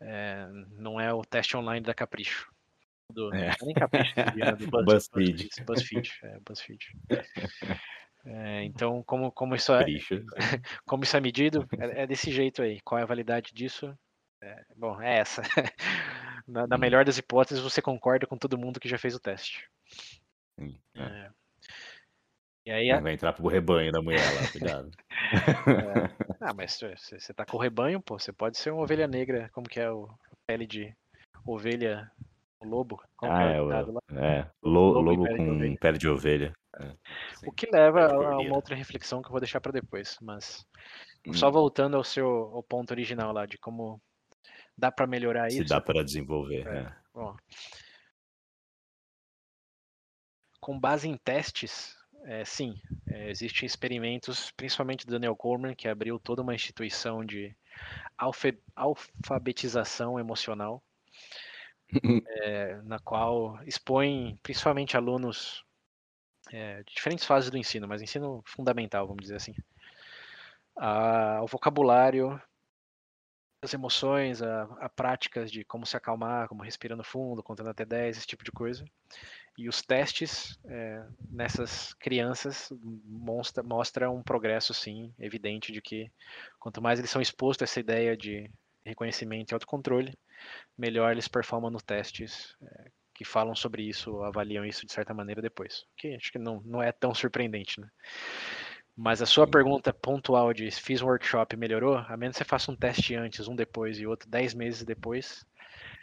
É, não é o teste online da Capricho. Do, é. Nem Capricho, do [LAUGHS] Buzz, BuzzFeed. BuzzFeed, é, BuzzFeed. [LAUGHS] É, então, como, como, isso é, [LAUGHS] como isso é medido, é, é, desse jeito aí. Qual é a validade disso? É, bom, é essa. na, na, hum. melhor das hipóteses, você concorda com todo mundo que já fez o teste. Sim, é. é. E aí, vai entrar pro rebanho da mulher lá, cuidado. é. Ah, mas você, você tá com o rebanho, pô, você pode ser uma ovelha negra, como que é o a pele de ovelha, o lobo? Ah, é, o, é, lo, lobo, lobo pele com pele de ovelha. É, o que leva a uma outra reflexão que eu vou deixar para depois, mas hum. só voltando ao seu ao ponto original lá de como dá para melhorar Se isso. Se dá para desenvolver. É. É. Bom, com base em testes, é, sim, é, existem experimentos, principalmente do Daniel Goleman, que abriu toda uma instituição de alfa alfabetização emocional, [LAUGHS] é, na qual expõe principalmente alunos é, de diferentes fases do ensino, mas ensino fundamental, vamos dizer assim, ao vocabulário, as emoções, a, a, práticas de como se acalmar, como respirando fundo, contando até 10, esse tipo de coisa. E os testes é, nessas crianças mostra, mostra um progresso, sim, evidente de que quanto mais eles são expostos a essa ideia de reconhecimento e autocontrole, melhor eles performam nos testes é, que falam sobre isso, avaliam isso de certa maneira depois. Que acho que não, não é tão surpreendente, né? Mas a sua pergunta pontual de fiz um workshop e melhorou, a menos que você faça um teste antes, um depois e outro dez meses depois,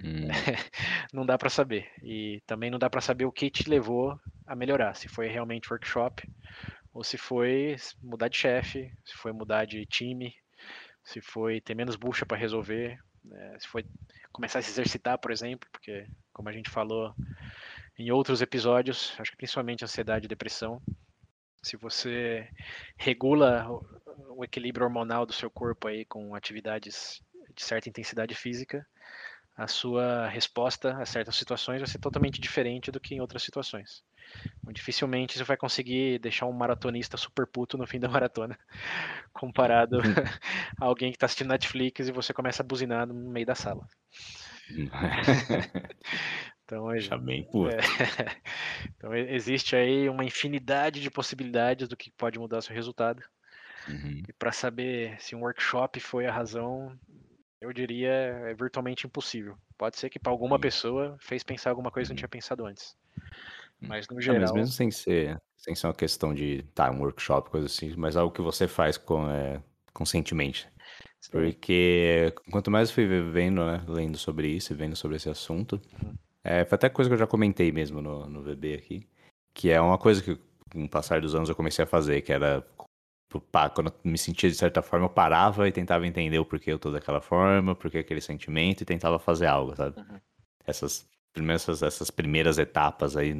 Hum. [LAUGHS] não dá para saber. E também não dá para saber o que te levou a melhorar. Se foi realmente workshop, ou se foi mudar de chefe, se foi mudar de time, se foi ter menos bucha para resolver, né? se foi começar a se exercitar, por exemplo, porque, como a gente falou em outros episódios, acho que principalmente ansiedade e depressão, se você regula o equilíbrio hormonal do seu corpo aí com atividades de certa intensidade física, a sua resposta a certas situações vai ser totalmente diferente do que em outras situações. Dificilmente você vai conseguir deixar um maratonista super puto no fim da [LAUGHS] maratona, comparado uhum. [LAUGHS] a alguém que está assistindo Netflix e você começa a buzinar no meio da sala. [LAUGHS] então, Deixa bem puto. É, então existe aí uma infinidade de possibilidades do que pode mudar seu resultado. Uhum. E para saber se um workshop foi a razão, eu diria, é virtualmente impossível. Pode ser que para alguma Sim. pessoa fez pensar alguma coisa que não uhum. tinha pensado antes. Mas no geral. É, mas mesmo sem ser, sem ser uma questão de tá, um workshop, coisa assim, mas algo que você faz com, é, conscientemente. Sim. Porque quanto mais eu fui vendo, né, lendo sobre isso e vendo sobre esse assunto, uhum. é, foi até coisa que eu já comentei mesmo no, no VB aqui, que é uma coisa que com o passar dos anos eu comecei a fazer, que era pá, quando eu me sentia de certa forma, eu parava e tentava entender o porquê eu tô daquela forma, porquê aquele sentimento e tentava fazer algo, sabe? Uhum. Essas, primeiras, essas primeiras etapas aí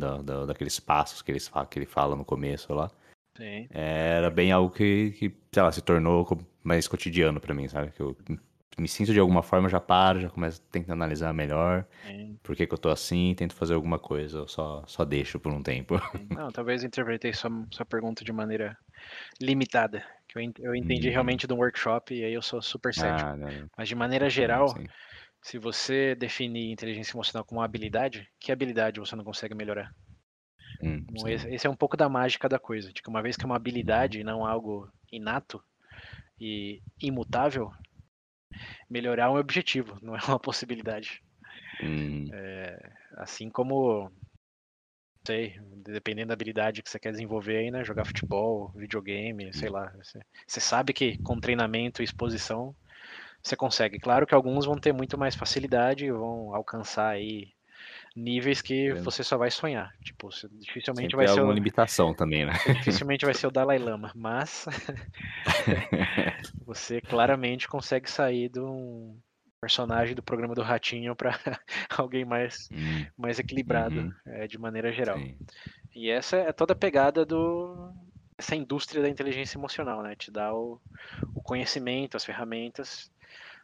daqueles passos que, eles, que ele fala no começo lá. Sim. era bem algo que, que, sei lá, se tornou mais cotidiano para mim, sabe? Que eu me sinto de alguma forma, já paro, já começo a tentar analisar melhor. Sim. Por que, que eu tô assim, tento fazer alguma coisa, eu só, só deixo por um tempo. Não, talvez interpretei sua, sua pergunta de maneira limitada. Que eu, entendi hum. realmente do workshop e aí eu sou super cético. Ah, Mas de maneira geral, sim, sim. se você definir inteligência emocional como uma habilidade, que habilidade você não consegue melhorar? Hum, esse, esse, é um pouco da mágica da coisa, de que uma vez que é uma habilidade e não algo inato e imutável, melhorar é um objetivo, [LAUGHS] não é uma possibilidade. Hum. É, assim como, sei, dependendo da habilidade que você quer desenvolver aí, né, jogar futebol, videogame, sei lá, você, você sabe que com treinamento e exposição você consegue. Claro que alguns vão ter muito mais facilidade, vão alcançar aí níveis que é. você só vai sonhar. Tipo, dificilmente Sempre vai ser uma limitação também, né? [LAUGHS] Dificilmente vai ser o Dalai Lama, mas [LAUGHS] [LAUGHS] você claramente consegue sair de um personagem do programa do Ratinho para [LAUGHS] alguém mais hum. mais equilibrado, uhum. é, de maneira geral. Sim. E essa é toda a pegada do essa indústria da inteligência emocional, né? Te dá o, o conhecimento, as ferramentas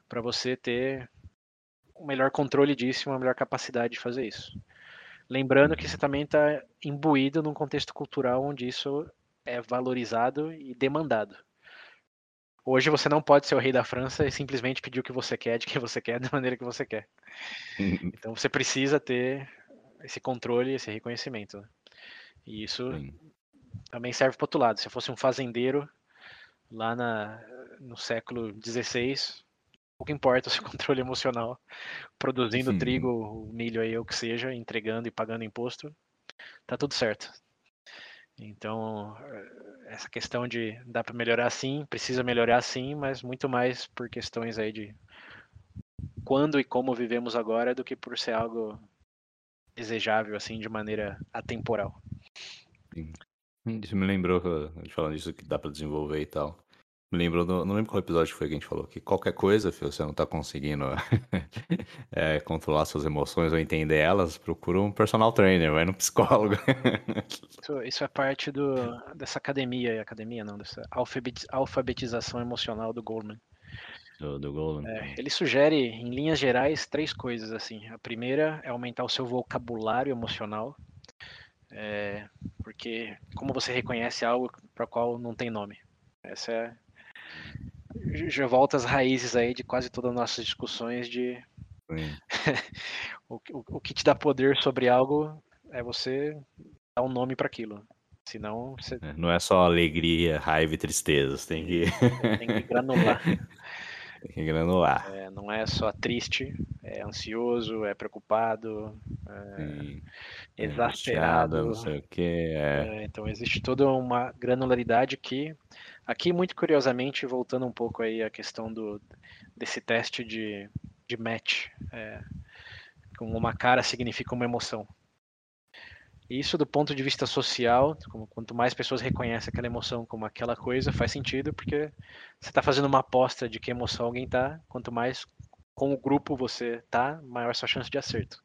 para você ter o melhor controle disso, uma melhor capacidade de fazer isso. Lembrando que você também está imbuído num contexto cultural onde isso é valorizado e demandado. Hoje você não pode ser o rei da França e simplesmente pedir o que você quer, de quem você quer, [LAUGHS] da maneira que você quer. Então você precisa ter esse controle, esse reconhecimento. Né? E isso Sim. também serve para outro lado. Se eu fosse um fazendeiro lá na, no século XVI, pouco importa o seu [LAUGHS] controle emocional, produzindo Sim. trigo, milho aí, ou o que seja, entregando e pagando imposto, tá tudo certo. Então, eh, essa questão de dá para melhorar sim, precisa melhorar sim, mas muito mais por questões aí de quando e como vivemos agora do que por ser algo desejável assim de maneira atemporal. Sim. Isso me lembrou, falando disso que dá para desenvolver e tal. Lembro, não, não lembro qual episódio foi que a gente falou, que qualquer coisa, filho, você não tá conseguindo [LAUGHS] é, controlar suas emoções ou entender elas, procura um personal trainer, vai no psicólogo. [LAUGHS] isso, isso, é parte do, dessa academia, academia não, dessa alfabetização emocional do Goldman. Do, do Goldman. É, ele sugere, em linhas gerais, três coisas, assim. A primeira é aumentar o seu vocabulário emocional, é, porque como você reconhece algo para qual não tem nome? Essa é já volta às raízes aí de quase todas as nossas discussões de [LAUGHS] o, o, o, que te dá poder sobre algo é você dar um nome para aquilo. Senão você... É, não é só alegria, raiva e tristeza, tem que tem que granular. [LAUGHS] tem que granular. É, não é só triste, é ansioso, é preocupado, é, é exasperado, não sei o que. É. é. então existe toda uma granularidade que Aqui, muito curiosamente, voltando um pouco aí à questão do, desse teste de, de match, é, como uma cara significa uma emoção. Isso, do ponto de vista social, como, quanto mais pessoas reconhecem aquela emoção como aquela coisa, faz sentido, porque você está fazendo uma aposta de que emoção alguém está, quanto mais com o grupo você tá, maior sua chance de acerto.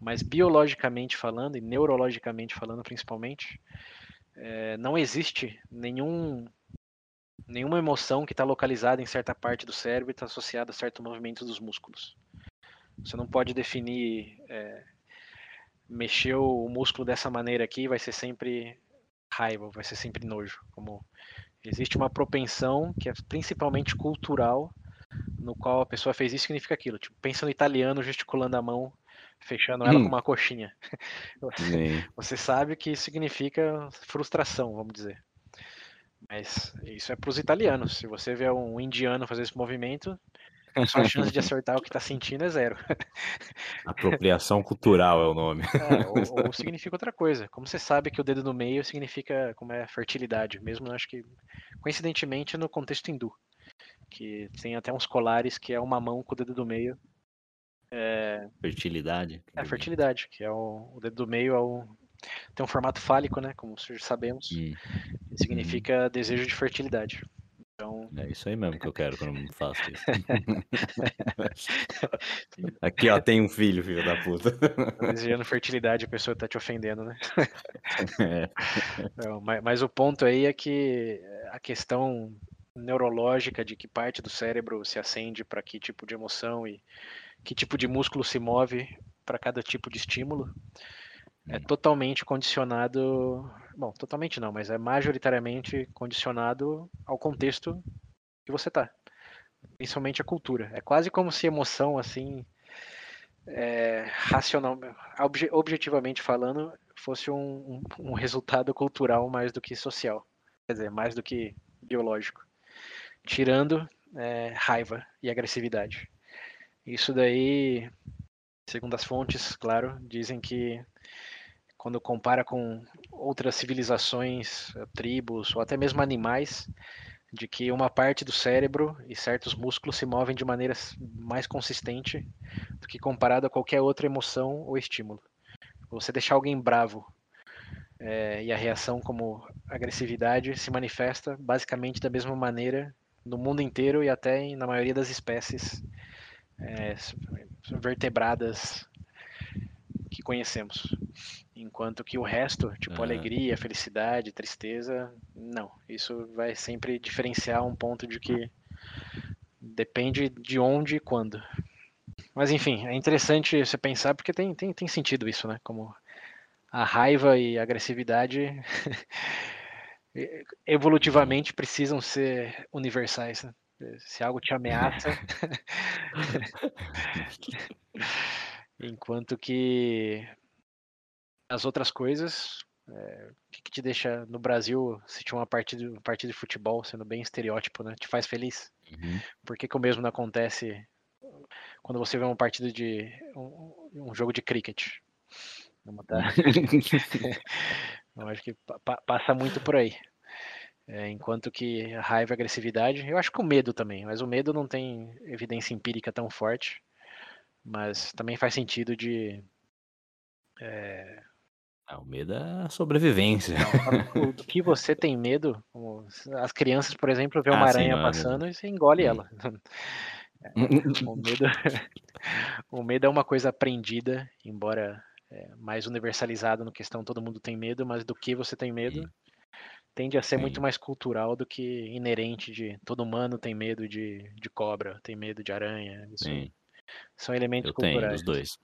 Mas biologicamente falando, e neurologicamente falando principalmente, é, não existe nenhum nenhuma emoção que está localizada em certa parte do cérebro está associada a certo movimento dos músculos. Você não pode definir é, mexer o músculo dessa maneira aqui vai ser sempre raiva, vai ser sempre nojo. Como existe uma propensão que é principalmente cultural, no qual a pessoa fez isso significa aquilo. Tipo, pensa no italiano gesticulando a mão, fechando ela hum. com uma coxinha. Você, [LAUGHS] você sabe que isso significa frustração, vamos dizer. Mas isso é para os italianos. Se você vê um indiano fazer esse movimento, a sua chance de acertar o que está sentindo é zero. [LAUGHS] Apropriação cultural é o nome. É, ou, ou, significa outra coisa. Como você sabe que o dedo no meio significa como é fertilidade, mesmo acho que coincidentemente no contexto hindu, que tem até uns colares que é uma mão com o dedo do meio. É... Fertilidade. É fertilidade, que é o, o dedo do meio é o, tem um formato fálico, né? Como sabemos. Hum. Significa hum. desejo de fertilidade. Então... É isso aí mesmo que eu quero quando faço isso. [LAUGHS] Que ó, tem um filho, filho da puta. Tá desejando fertilidade, a pessoa tá te ofendendo, né? [LAUGHS] É. Não, mas, mas o ponto aí é que a questão neurológica de que parte do cérebro se acende para que tipo de emoção e que tipo de músculo se move para cada tipo de estímulo é hum. totalmente condicionado, bom, totalmente não, mas é majoritariamente condicionado ao contexto que você tá, principalmente a cultura. É quase como se emoção assim, é, racional, obje, objetivamente falando, fosse um, um, um resultado cultural mais do que social, quer dizer, mais do que biológico, tirando é, raiva e agressividade. Isso daí, segundo as fontes, claro, dizem que quando compara com outras civilizações, eh, tribos ou até mesmo animais, de que uma parte do cérebro e certos músculos se movem de maneira mais consistente do que comparado a qualquer outra emoção ou estímulo. Você deixar alguém bravo é, e a reação como agressividade se manifesta basicamente da mesma maneira no mundo inteiro e até na maioria das espécies é, vertebradas que conhecemos. Enquanto que o resto, tipo uhum. alegria, felicidade, tristeza, não. Isso vai sempre diferenciar um ponto de que depende de onde e quando. Mas enfim, é interessante você pensar porque tem, tem, tem sentido isso, né? Como a raiva e a agressividade [LAUGHS] evolutivamente precisam ser universais. Né? Se algo te ameaça. [LAUGHS] [LAUGHS] Enquanto que as outras coisas, é, o que, que, te deixa no Brasil, se tinha uma partida, uma partida de futebol, sendo bem estereótipo, né? Te faz feliz? Uhum. Por que, que o mesmo não acontece quando você vê uma partida de. um, um jogo de cricket? Vamos tá... [LAUGHS] eu acho que pa passa muito por aí. É, enquanto que a raiva e a agressividade, eu acho que o medo também, mas o medo não tem evidência empírica tão forte, mas também faz sentido de. É... Ah, o medo é a sobrevivência. Não, do [LAUGHS] que você tem medo, as crianças, por exemplo, vê uma ah, aranha sim, passando e você engole hum. ela. É, o, medo, [LAUGHS] o medo é uma coisa aprendida, embora é, mais universalizado no questão todo mundo tem medo, mas do que você tem medo, tende a ser Sim. muito mais cultural do que inerente de todo humano tem medo de, de cobra, tem medo de aranha. Isso Sim. São elementos Eu culturais. Tenho, os dois.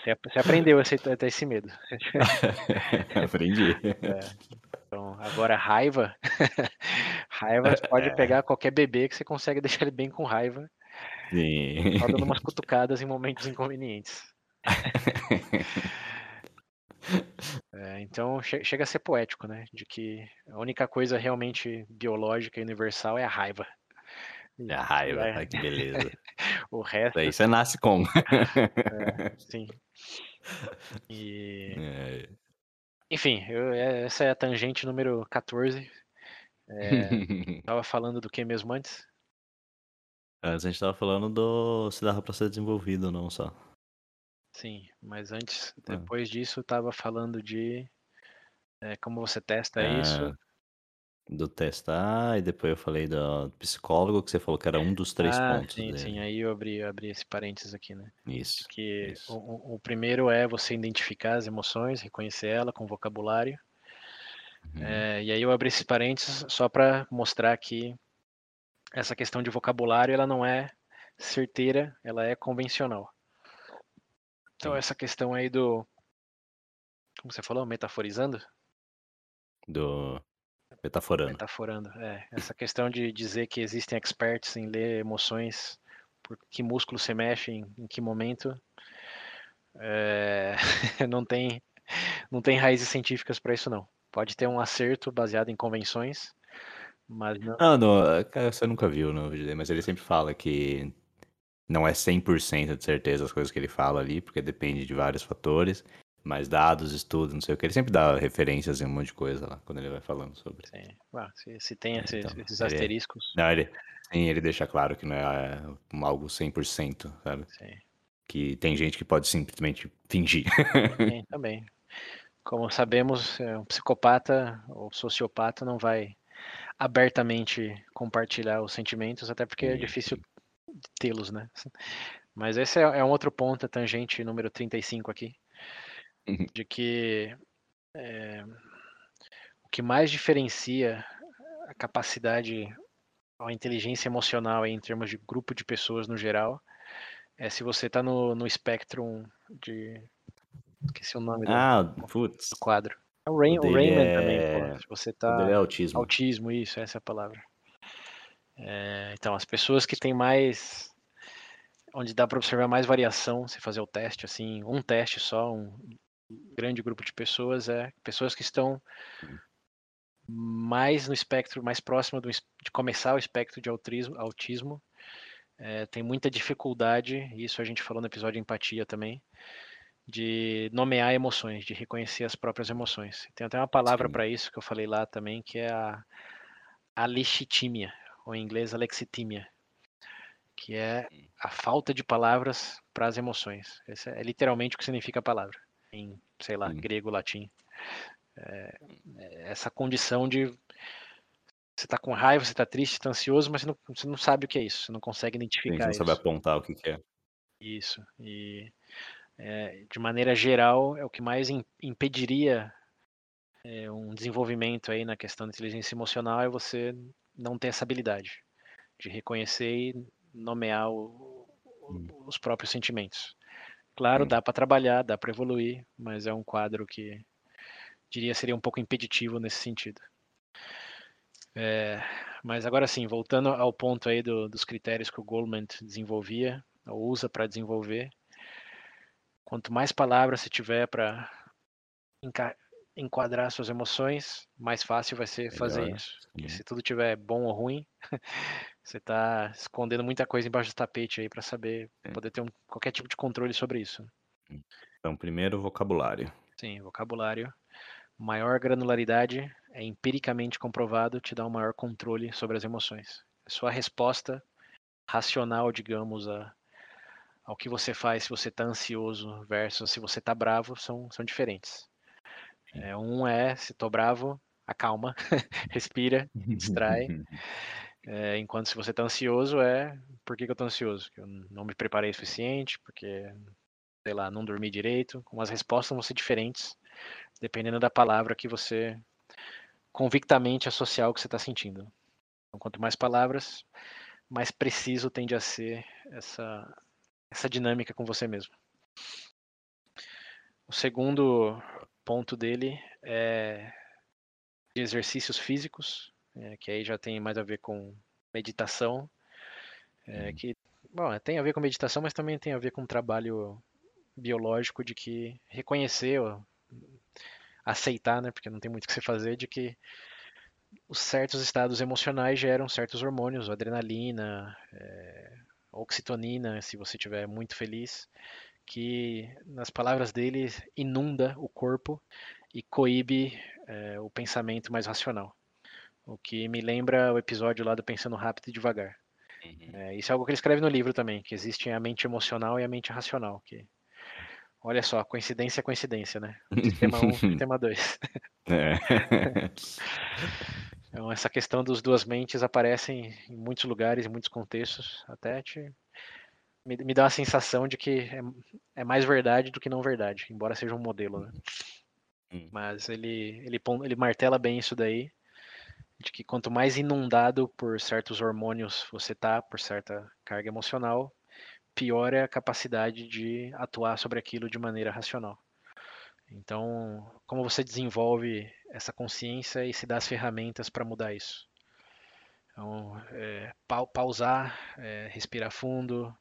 Você, você aprendeu a ter esse medo. [LAUGHS] Aprendi. É. Então, agora raiva, [LAUGHS] raiva pode é. pegar qualquer bebê que você consegue [LAUGHS] deixar ele bem com raiva. Sim. Só dando umas cutucadas em momentos inconvenientes. É, então che chega a ser poético, né? De que a única coisa realmente biológica e universal é a raiva. É a raiva, é... que beleza. [LAUGHS] o resto. Daí você nasce com. é, sim. [LAUGHS] E... É. Enfim, eu, é, essa é a tangente número 14. É, [LAUGHS] tava falando do que mesmo antes? Antes a gente tava falando do se dava pra ser desenvolvido ou não só. Sim, mas antes, ah. depois disso, estava falando de é, como você testa isso. Do testar, e depois eu falei do psicólogo, que você falou que era um dos três Ah, pontos sim, dele. sim. Aí eu abri, abri esse parênteses aqui, né? Isso, Que isso. o, o primeiro é você identificar as emoções, reconhecer ela com vocabulário. Uhum. É, e aí eu abri esses parênteses só para mostrar que essa questão de vocabulário ela não é certeira, ela é convencional. Então, essa questão aí do. Como você falou? Metaforizando? Do. Metaforando. Metaforando, é. Essa questão de dizer que existem experts em ler emoções, por que músculo se mexe, em, em que momento. É... [LAUGHS] não, tem, não tem raízes científicas para isso, não. Pode ter um acerto baseado em convenções, mas não. Ah, não, você nunca viu no vídeo dele, mas ele sempre fala que não é 100% de certeza as coisas que ele fala ali, porque depende de vários fatores. Mas dados, estudos, não sei o que, ele sempre dá referências em um monte de coisa lá, quando ele vai falando sobre. Sim. Ah, se, se, tem é, esses, então, esses asteriscos. Ele, não, ele, sim, ele deixa claro que não é algo 100%, sabe? Sim. Que tem gente que pode simplesmente fingir. Sim, [LAUGHS] também. Como sabemos, é, um psicopata ou sociopata não vai abertamente compartilhar os sentimentos, até porque é difícil tê-los, né? Mas esse é, é um outro ponto, a tangente número 35 aqui, uhum. de que é, o que mais diferencia a capacidade, a inteligência emocional em termos de grupo de pessoas no geral, é se você está no, no espectro de. Esqueci o nome ah, do, do quadro. É o, Rain, o, o Rayman é... também, pô. Se você tá. é autismo. Autismo, isso, essa é a palavra. É, então, as pessoas que têm mais. Onde dá para observar mais variação, se fazer o teste, assim, um teste só, um grande grupo de pessoas, é pessoas que estão mais no espectro, mais próximo do, de começar o espectro de autismo, autismo. É, tem muita dificuldade, isso a gente falou no episódio de empatia também, de nomear emoções, de reconhecer as próprias emoções. Tem até uma palavra para isso que eu falei lá também, que é a alexitimia, ou em inglês alexitimia, que é a falta de palavras para as emoções. Esse é literalmente o que significa a palavra, em, sei lá, grego, latim. É, é essa condição de você está com raiva, você está triste, está ansioso, mas você não, você não, sabe o que é isso, você não consegue identificar Sim, você não sabe apontar o que, que é. Isso, e é, de maneira geral é o que mais impediria é, um desenvolvimento aí na questão da inteligência emocional é você não ter essa habilidade de reconhecer e nomear o, hum. os próprios sentimentos. Claro, hum. dá para trabalhar, dá para evoluir, mas é um quadro que diria seria um pouco impeditivo nesse sentido. É, mas agora sim, voltando ao ponto aí do, dos critérios que o Goldman desenvolvia, ou usa para desenvolver, quanto mais palavras você tiver para enquadrar suas emoções, mais fácil vai ser fazer Melhor. isso. Porque se tudo tiver bom ou ruim, você está escondendo muita coisa embaixo do tapete aí para saber, é. poder ter um, qualquer tipo de controle sobre isso. Então, primeiro, vocabulário. Sim, vocabulário. Maior granularidade é empiricamente comprovado te dá um maior controle sobre as emoções. Sua resposta racional, digamos, a, ao que você faz se você está ansioso versus se você está bravo são, são diferentes. É, um é, se estou bravo, acalma, [LAUGHS] respira, distrai. [LAUGHS] É, enquanto se você está ansioso é, por que, que eu estou ansioso? Porque eu não me preparei o suficiente, porque, sei lá, não dormi direito. Como as respostas vão ser diferentes dependendo da palavra que você convictamente associar o que você está sentindo. Então, quanto mais palavras, mais preciso tende a ser essa, essa dinâmica com você mesmo. O segundo ponto dele é de exercícios físicos, é, que aí já tem mais a ver com meditação, é, uhum. que bom, tem a ver com meditação, mas também tem a ver com trabalho biológico de que reconhecer aceitar, né, porque não tem muito o que você fazer, de que os certos estados emocionais geram certos hormônios, adrenalina, é, oxitonina, se você estiver muito feliz, que, nas palavras dele, inunda o corpo e coíbe é, o pensamento mais racional. O que me lembra o episódio lá do Pensando Rápido e Devagar. Uhum. É, isso é algo que ele escreve no livro também, que existe a mente emocional e a mente racional, que Olha só, coincidência é coincidência, né? Tema 1 e [LAUGHS] tema 2. É. [LAUGHS] então, essa questão dos duas mentes aparece em, muitos lugares, em muitos contextos, até te, me, me dá a sensação de que é, é, mais verdade do que não verdade, embora seja um modelo, né? Hum. Mas ele, ele, ele martela bem isso daí, de que quanto mais inundado por certos hormônios você tá, por certa carga emocional, pior é a capacidade de atuar sobre aquilo de maneira racional. Então, como você desenvolve essa consciência e se dá as ferramentas para mudar isso? Então, é, pausar, é, respirar fundo,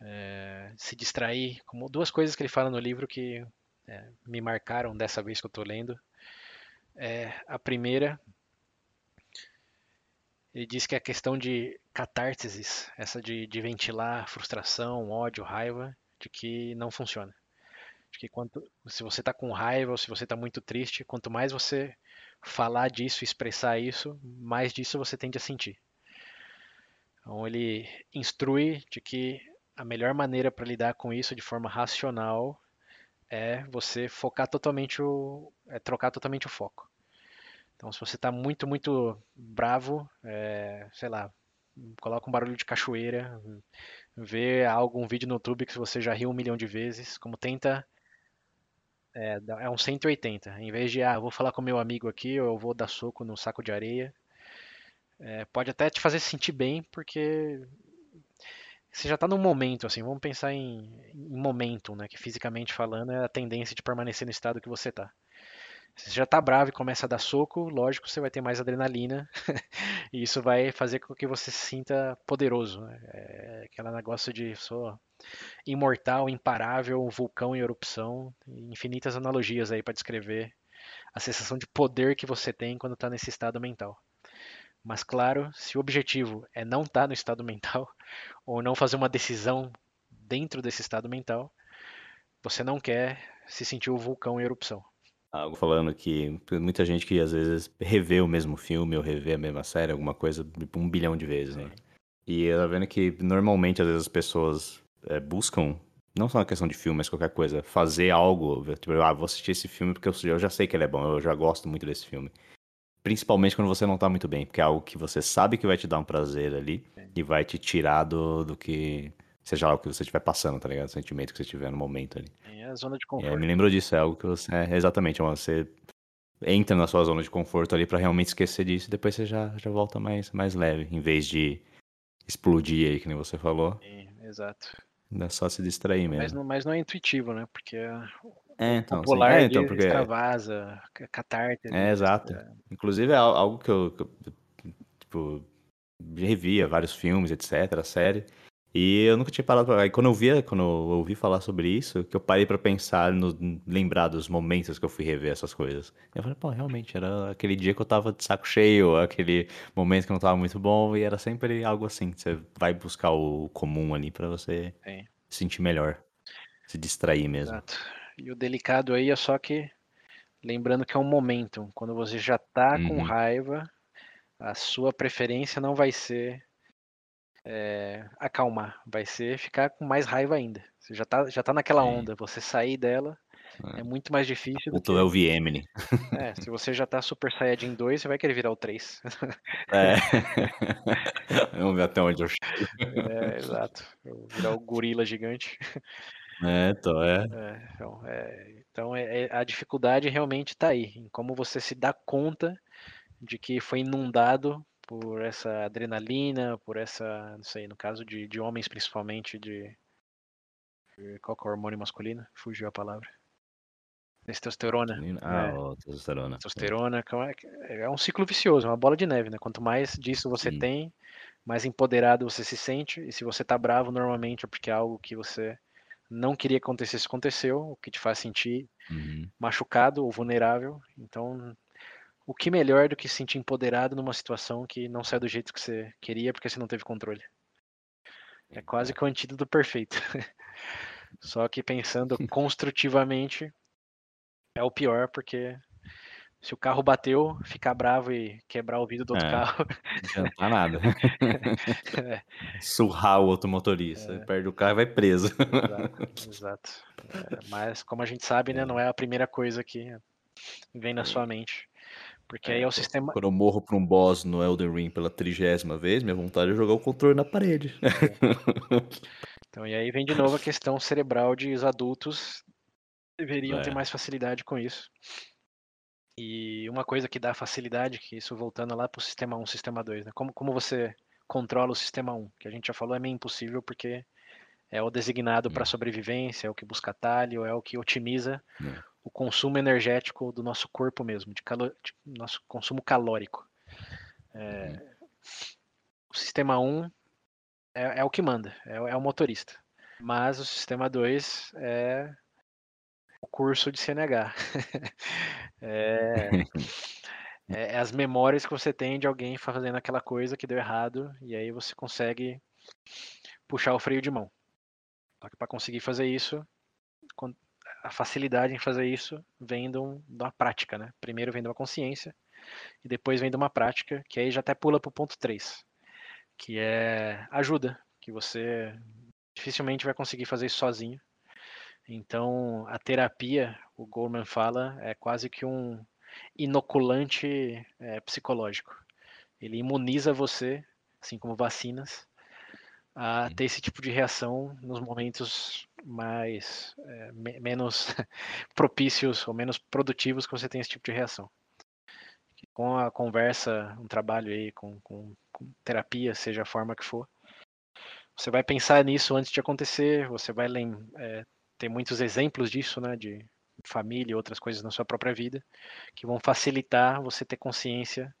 é, se distrair, como duas coisas que ele fala no livro que é, me marcaram dessa vez que eu estou lendo. É, a primeira ele diz que a questão de catárteses, essa de, de ventilar frustração, ódio, raiva, de que não funciona. De que quanto, se você está com raiva ou se você está muito triste, quanto mais você falar disso, expressar isso, mais disso você tende a sentir. Então ele instrui de que a melhor maneira para lidar com isso de forma racional é você focar totalmente o, é trocar totalmente o foco. Então, se você está muito, muito bravo, é, sei lá, coloca um barulho de cachoeira, vê algum vídeo no YouTube que você já riu um milhão de vezes, como tenta é, é um 180. Em vez de, ah, vou falar com meu amigo aqui, ou eu vou dar soco no saco de areia. É, pode até te fazer sentir bem, porque você já está num momento, assim, vamos pensar em, em momento, né? Que fisicamente falando é a tendência de permanecer no estado que você está. Se você já está bravo e começa a dar soco, lógico, você vai ter mais adrenalina [LAUGHS] e isso vai fazer com que você se sinta poderoso. Né? É aquele negócio de sou imortal, imparável, vulcão em erupção, infinitas analogias aí para descrever a sensação de poder que você tem quando está nesse estado mental. Mas claro, se o objetivo é não estar tá no estado mental [LAUGHS] ou não fazer uma decisão dentro desse estado mental, você não quer se sentir o vulcão em erupção. Algo falando que muita gente que às vezes revê o mesmo filme ou revê a mesma série, alguma coisa, tipo, um bilhão de vezes, né? E eu tô vendo que normalmente às vezes as pessoas é, buscam, não só uma questão de filme, mas qualquer coisa, fazer algo, tipo, ah, vou assistir esse filme porque eu, eu já sei que ele é bom, eu já gosto muito desse filme. Principalmente quando você não tá muito bem, porque é algo que você sabe que vai te dar um prazer ali é. e vai te tirar do, do que. Seja lá o que você estiver passando, tá ligado? O sentimento que você tiver no momento ali. É a zona de conforto. É, me lembrou disso, é algo que você. É, exatamente, você entra na sua zona de conforto ali para realmente esquecer disso e depois você já, já volta mais, mais leve, em vez de explodir aí, que nem você falou. Sim, exato. É só se distrair mesmo. Mas não, mas não é intuitivo, né? Porque é, então, o polar é, então, porque... extravasa, catarte. É, exato. É. Inclusive é algo que eu, que eu tipo, revia vários filmes, etc, série. E eu nunca tinha parado pra... Aí quando eu via, quando eu ouvi falar sobre isso, que eu parei para pensar, no, lembrar dos momentos que eu fui rever essas coisas. Eu falei, pô, realmente, era aquele dia que eu tava de saco cheio, aquele momento que não tava muito bom, e era sempre algo assim. Você vai buscar o comum ali para você Sim. se sentir melhor, se distrair mesmo. Exato. E o delicado aí é só que, lembrando que é um momento, quando você já tá uhum. com raiva, a sua preferência não vai ser é, acalmar, vai ser ficar com mais raiva ainda. Você já tá, já tá naquela onda, você sair dela é, é muito mais difícil do que... é o VM, É, se você já tá Super Saiyajin 2, você vai querer virar o 3. É. [LAUGHS] Vamos ver até onde eu chego. É, exato. virar o gorila gigante. É, então, é. é então, é, então é, a dificuldade realmente está aí, em como você se dá conta de que foi inundado por essa adrenalina, por essa, não sei, no caso de, de homens principalmente, de, de qual é o hormônio masculino? Fugiu a palavra. Testosterona. Ah, é. testosterona. Testosterona, é, é um ciclo vicioso, é uma bola de neve, né? Quanto mais disso você Sim. tem, mais empoderado você se sente, e se você tá bravo, normalmente é porque é algo que você não queria que acontecesse, aconteceu, o que te faz sentir uhum. machucado ou vulnerável. Então, o que melhor do que se sentir empoderado numa situação que não sai do jeito que você queria porque você não teve controle? É quase que o antídoto perfeito. [LAUGHS] Só que pensando [LAUGHS] construtivamente, é o pior, porque se o carro bateu, ficar bravo e quebrar o vidro do outro é, carro. [LAUGHS] Não adianta nada. é. Surrar o outro motorista. É. Perde o carro e vai preso. Exato. exato. É, mas, como a gente sabe, né, é. não é a primeira coisa que vem na é. sua mente. Porque aí é o sistema. Quando eu morro pra um boss no Elden Ring pela trigésima vez, minha vontade é jogar o controle na parede. [LAUGHS] Então, e aí vem de novo a questão cerebral de os adultos deveriam é. ter mais facilidade com isso. E uma coisa que dá facilidade, que isso voltando lá pro sistema 1, sistema 2, né? Como, como você controla o sistema 1, que a gente já falou é meio impossível porque é o designado para hum. sobrevivência, é o que busca atalho, é o que otimiza hum o consumo energético do nosso corpo mesmo, de, de nosso consumo calórico. É, uhum. o sistema 1 é, é, o que manda, é, é, o motorista. Mas o sistema 2 é o curso de CNH. [LAUGHS] [LAUGHS] é, é, as memórias que você tem de alguém fazendo aquela coisa que deu errado, e aí você consegue puxar o freio de mão. Só que para conseguir fazer isso, a facilidade em fazer isso vem de, um, de uma prática, né? Primeiro vem de uma consciência e depois vem de uma prática, que aí já até pula para o ponto 3, que é ajuda, que você dificilmente vai conseguir fazer isso sozinho. Então, a terapia, o Goleman fala, é quase que um inoculante é, psicológico. Ele imuniza você assim como vacinas, a ter esse tipo de reação nos momentos mais é, me menos [LAUGHS] propícios ou menos produtivos que você tem esse tipo de reação. Com a conversa, um trabalho aí com, com, com terapia, seja a forma que for, você vai pensar nisso antes de acontecer, você vai é, ter muitos exemplos disso, né, de família e outras coisas na sua própria vida, que vão facilitar você ter consciência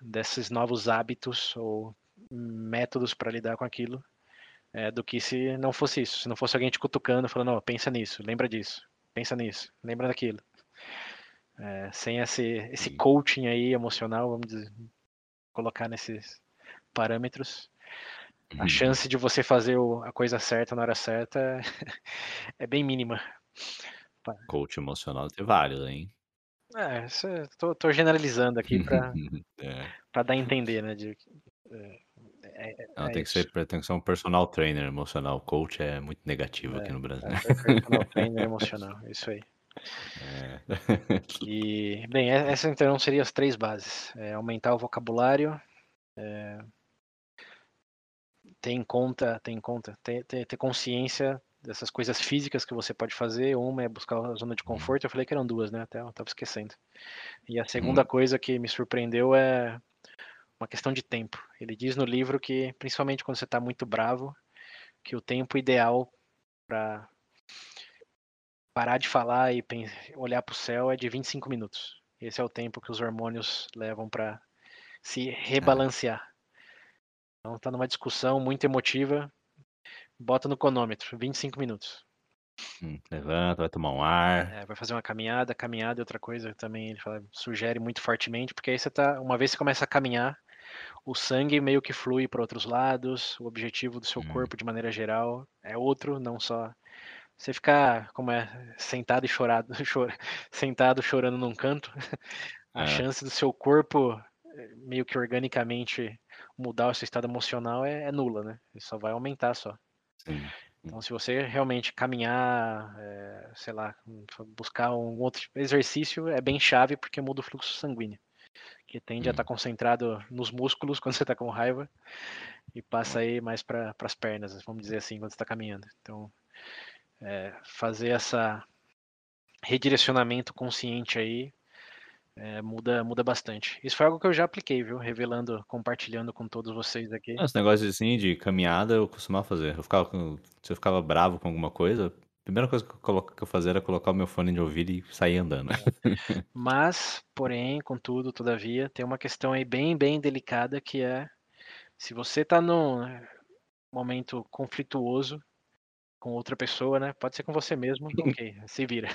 desses novos hábitos ou métodos para lidar com aquilo, é, do que se não fosse isso. Se não fosse alguém te cutucando, falando, oh, pensa nisso, lembra disso, pensa nisso, lembra daquilo. É, sem esse, esse coaching aí emocional, vamos dizer, colocar nesses parâmetros, a uhum. chance de você fazer o, a coisa certa na hora certa [LAUGHS] é bem mínima. Coach emocional tem vários, hein? É, tô, tô generalizando aqui para [LAUGHS] é. dar a entender, né? De, é, é, Não, é tem, que ser, tem que ser um personal trainer emocional. Coach é muito negativo aqui no Brasil. personal trainer emocional, isso aí. E, bem, essas então seriam as três bases. aumentar o vocabulário, ter em conta, ter em conta, ter, ter, ter, consciência dessas coisas físicas que você pode fazer. Uma é buscar a zona de conforto. Eu falei que eram duas, né? Até eu estava esquecendo. E a segunda uhum. coisa que me surpreendeu é uma questão de tempo. Ele diz no livro que, principalmente quando você está muito bravo, que o tempo ideal para parar de falar e olhar para o céu é de 25 minutos. Esse é o tempo que os hormônios levam para se rebalancear. Então tá numa discussão muito emotiva, bota no cronômetro, 25 minutos. Hum, levanta, vai tomar um ar. É, vai fazer uma caminhada, caminhada é outra coisa também, ele fala, sugere muito fortemente, porque aí você tá, uma vez que você começa a caminhar, o sangue meio que flui para outros lados, o objetivo do seu hum. corpo de maneira geral é outro, não só você ficar como é sentado e chorado, [LAUGHS] chora, sentado chorando num canto, [LAUGHS] a é. chance do seu corpo eh, meio que organicamente mudar o seu estado emocional é, é nula, né? Ele só vai aumentar só. Sim. Então, se você realmente caminhar, é, sei lá, buscar um outro exercício, é bem chave porque muda o fluxo sanguíneo, que tende hum. a estar tá concentrado nos músculos [LAUGHS] quando você está com raiva e passa aí mais para as pernas, vamos dizer assim, quando você está caminhando. Então, é, fazer essa redirecionamento consciente aí é, muda, muda bastante. Isso foi algo que eu já apliquei, viu? Revelando, compartilhando com todos vocês aqui. Esse negócio assim de caminhada eu costumava fazer. Eu ficava se eu ficava bravo com alguma coisa, primeira coisa que eu, colo- que eu fazia era colocar o meu fone de ouvido e sair andando. É. Mas, porém, contudo, todavia, tem uma questão aí bem, bem delicada que é se você está num momento conflituoso, com outra pessoa, né? Pode ser com você mesmo, [LAUGHS] ok, se vira.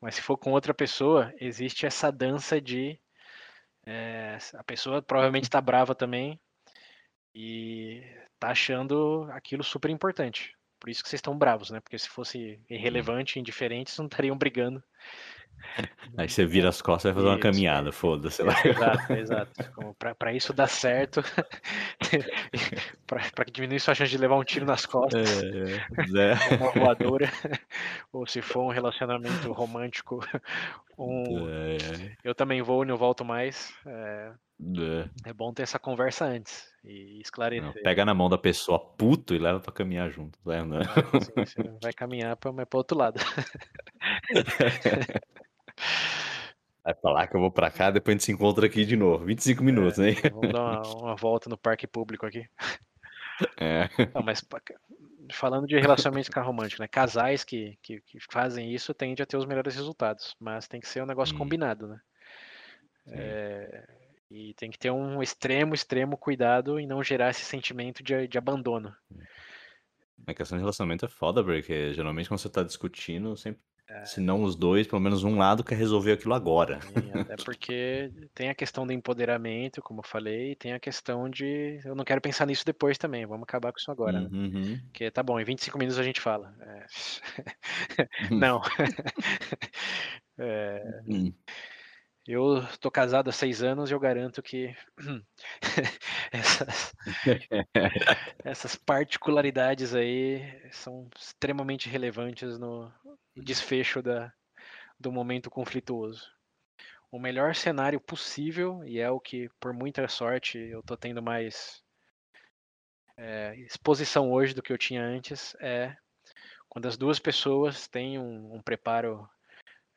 Mas se for com outra pessoa, existe essa dança de é, a pessoa provavelmente está brava também e tá achando aquilo super importante. Por isso que vocês estão bravos, né? Porque se fosse irrelevante, indiferente, vocês não estariam brigando. [LAUGHS] Aí você vira as costas e vai fazer uma caminhada, foda-se lá. Exato, [LAUGHS] exato. Para isso dar certo, [LAUGHS] para diminuir sua chance de levar um tiro nas costas, é, é. uma voadora, ou se for um relacionamento romântico, um... É, é. eu também vou e não volto mais. É... É. é bom ter essa conversa antes e esclarecer. Não, pega na mão da pessoa puto e leva para caminhar junto. Vai andando. Ah, sim, vai caminhar para o outro lado. Vai falar que eu vou pra cá, depois a gente se encontra aqui de novo. 25 minutos, é, hein? Vamos dar uma, uma, volta no parque público aqui. É. Não, mas falando de relacionamento romântico, né? Casais que, que, que, fazem isso tendem a ter os melhores resultados, mas tem que ser um negócio hum. combinado, né? É, e tem que ter um extremo, extremo cuidado em não gerar esse sentimento de, de abandono. A questão de relacionamento é foda, porque geralmente quando você tá discutindo, sempre é. Se não os dois, pelo menos um lado quer resolver aquilo agora. Sim, até porque tem a questão do empoderamento, como eu falei, e tem a questão de eu não quero pensar nisso depois também, vamos acabar com isso agora. Né? Uhum. Que tá bom, em 25 minutos a gente fala. É... [LAUGHS] não. [LAUGHS] é... Uhum. Eu tô casado há seis anos e eu garanto que [CLEARS THROAT] essas, [LAUGHS] essas, particularidades aí são extremamente relevantes no desfecho da, do momento conflituoso. O melhor cenário possível, e é o que, por muita sorte, eu tô tendo mais é, exposição hoje do que eu tinha antes é quando as duas pessoas têm um, um preparo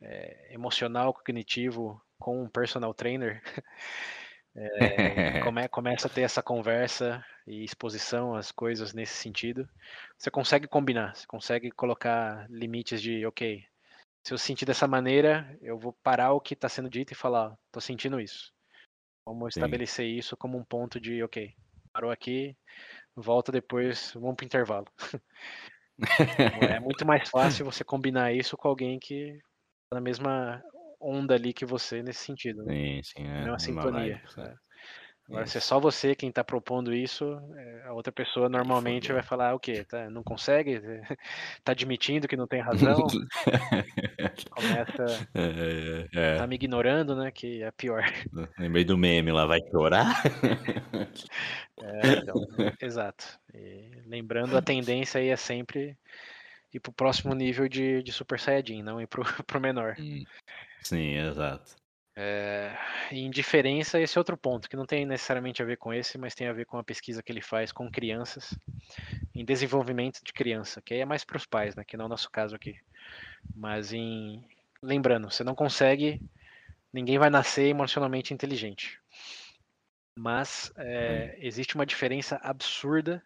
é, emocional, cognitivo com um personal trainer, [LAUGHS] é, [LAUGHS] come, começa a ter essa conversa e exposição às coisas nesse sentido, você consegue combinar, você consegue colocar limites de, ok, se eu sentir dessa maneira, eu vou parar o que está sendo dito e falar, estou sentindo isso. Vamos Sim. estabelecer isso como um ponto de, ok, parou aqui, volta depois, vamos para o intervalo. [LAUGHS] é muito mais fácil você combinar isso com alguém que tá na mesma onda ali que você nesse sentido. Né? Sim, sim, é. Uma sintonia. Live, é. Agora, se é só você quem está propondo isso, é, a outra pessoa normalmente vai falar o quê? Tá, não consegue? [LAUGHS] Tá admitindo que não tem [LAUGHS] razão? [LAUGHS] Começa. É, é. Tá me ignorando, né? Que é pior. Lembrei do meme lá, vai chorar? É, então, exato. E lembrando, a tendência aí é sempre ir pro próximo nível de, de Super Saiyajin, não ir pro, pro menor. Hum. Sim, exato. É, indiferença, esse é outro ponto, que não tem necessariamente a ver com esse, mas tem a ver com a pesquisa que ele faz com crianças, em desenvolvimento de criança, que aí é mais para os pais, né, que não é o nosso caso aqui. Mas em. Lembrando, você não consegue. Ninguém vai nascer emocionalmente inteligente. Mas é, existe uma diferença absurda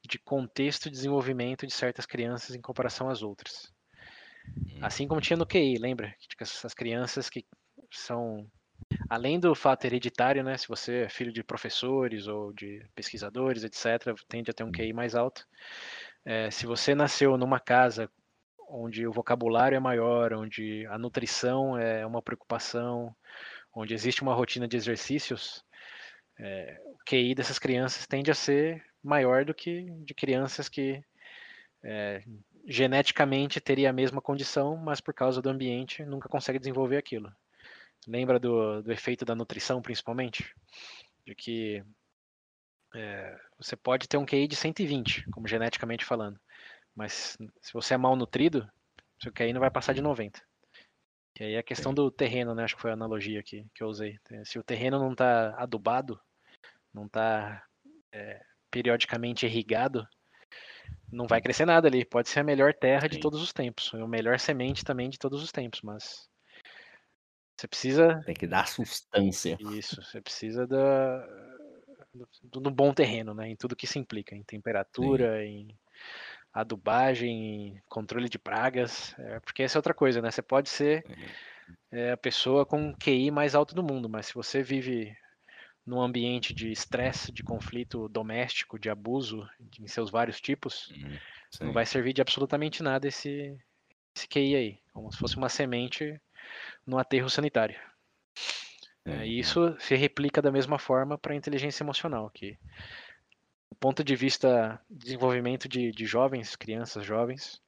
de contexto de desenvolvimento de certas crianças em comparação às outras. Hum. Assim como tinha no QI, lembra? Que essas crianças que são além do fato hereditário, né? Se você é filho de professores ou de pesquisadores, etc., tende a ter um QI mais alto. É, se você nasceu numa casa onde o vocabulário é maior, onde a nutrição é uma preocupação, onde existe uma rotina de exercícios, é, o QI dessas crianças tende a ser maior do que de crianças que é, geneticamente teria a mesma condição, mas por causa do ambiente nunca consegue desenvolver aquilo. Lembra do, do efeito da nutrição, principalmente? De que é, você pode ter um QI de 120, como geneticamente falando, mas se você é mal nutrido, seu QI não vai passar de 90. E aí a questão do terreno, né? Acho que foi a analogia que, que eu usei. Se o terreno não está adubado, não está é, periodicamente irrigado, não vai crescer nada ali. Pode ser a melhor terra de todos os tempos, a melhor semente também de todos os tempos, mas você precisa. Tem que dar substância. Isso, você precisa da, do, do bom terreno, né? Em tudo que se implica, em temperatura, Sim. em adubagem, em controle de pragas. É, porque essa é outra coisa, né? Você pode ser é, a pessoa com o QI mais alto do mundo, mas se você vive num ambiente de estresse, de conflito doméstico, de abuso, de, em seus vários tipos, uhum, não vai servir de absolutamente nada esse, esse QI aí. Como se fosse uma semente no aterro sanitário. É, e isso se replica da mesma forma para a inteligência emocional, que do ponto de vista de desenvolvimento de, de jovens, crianças jovens,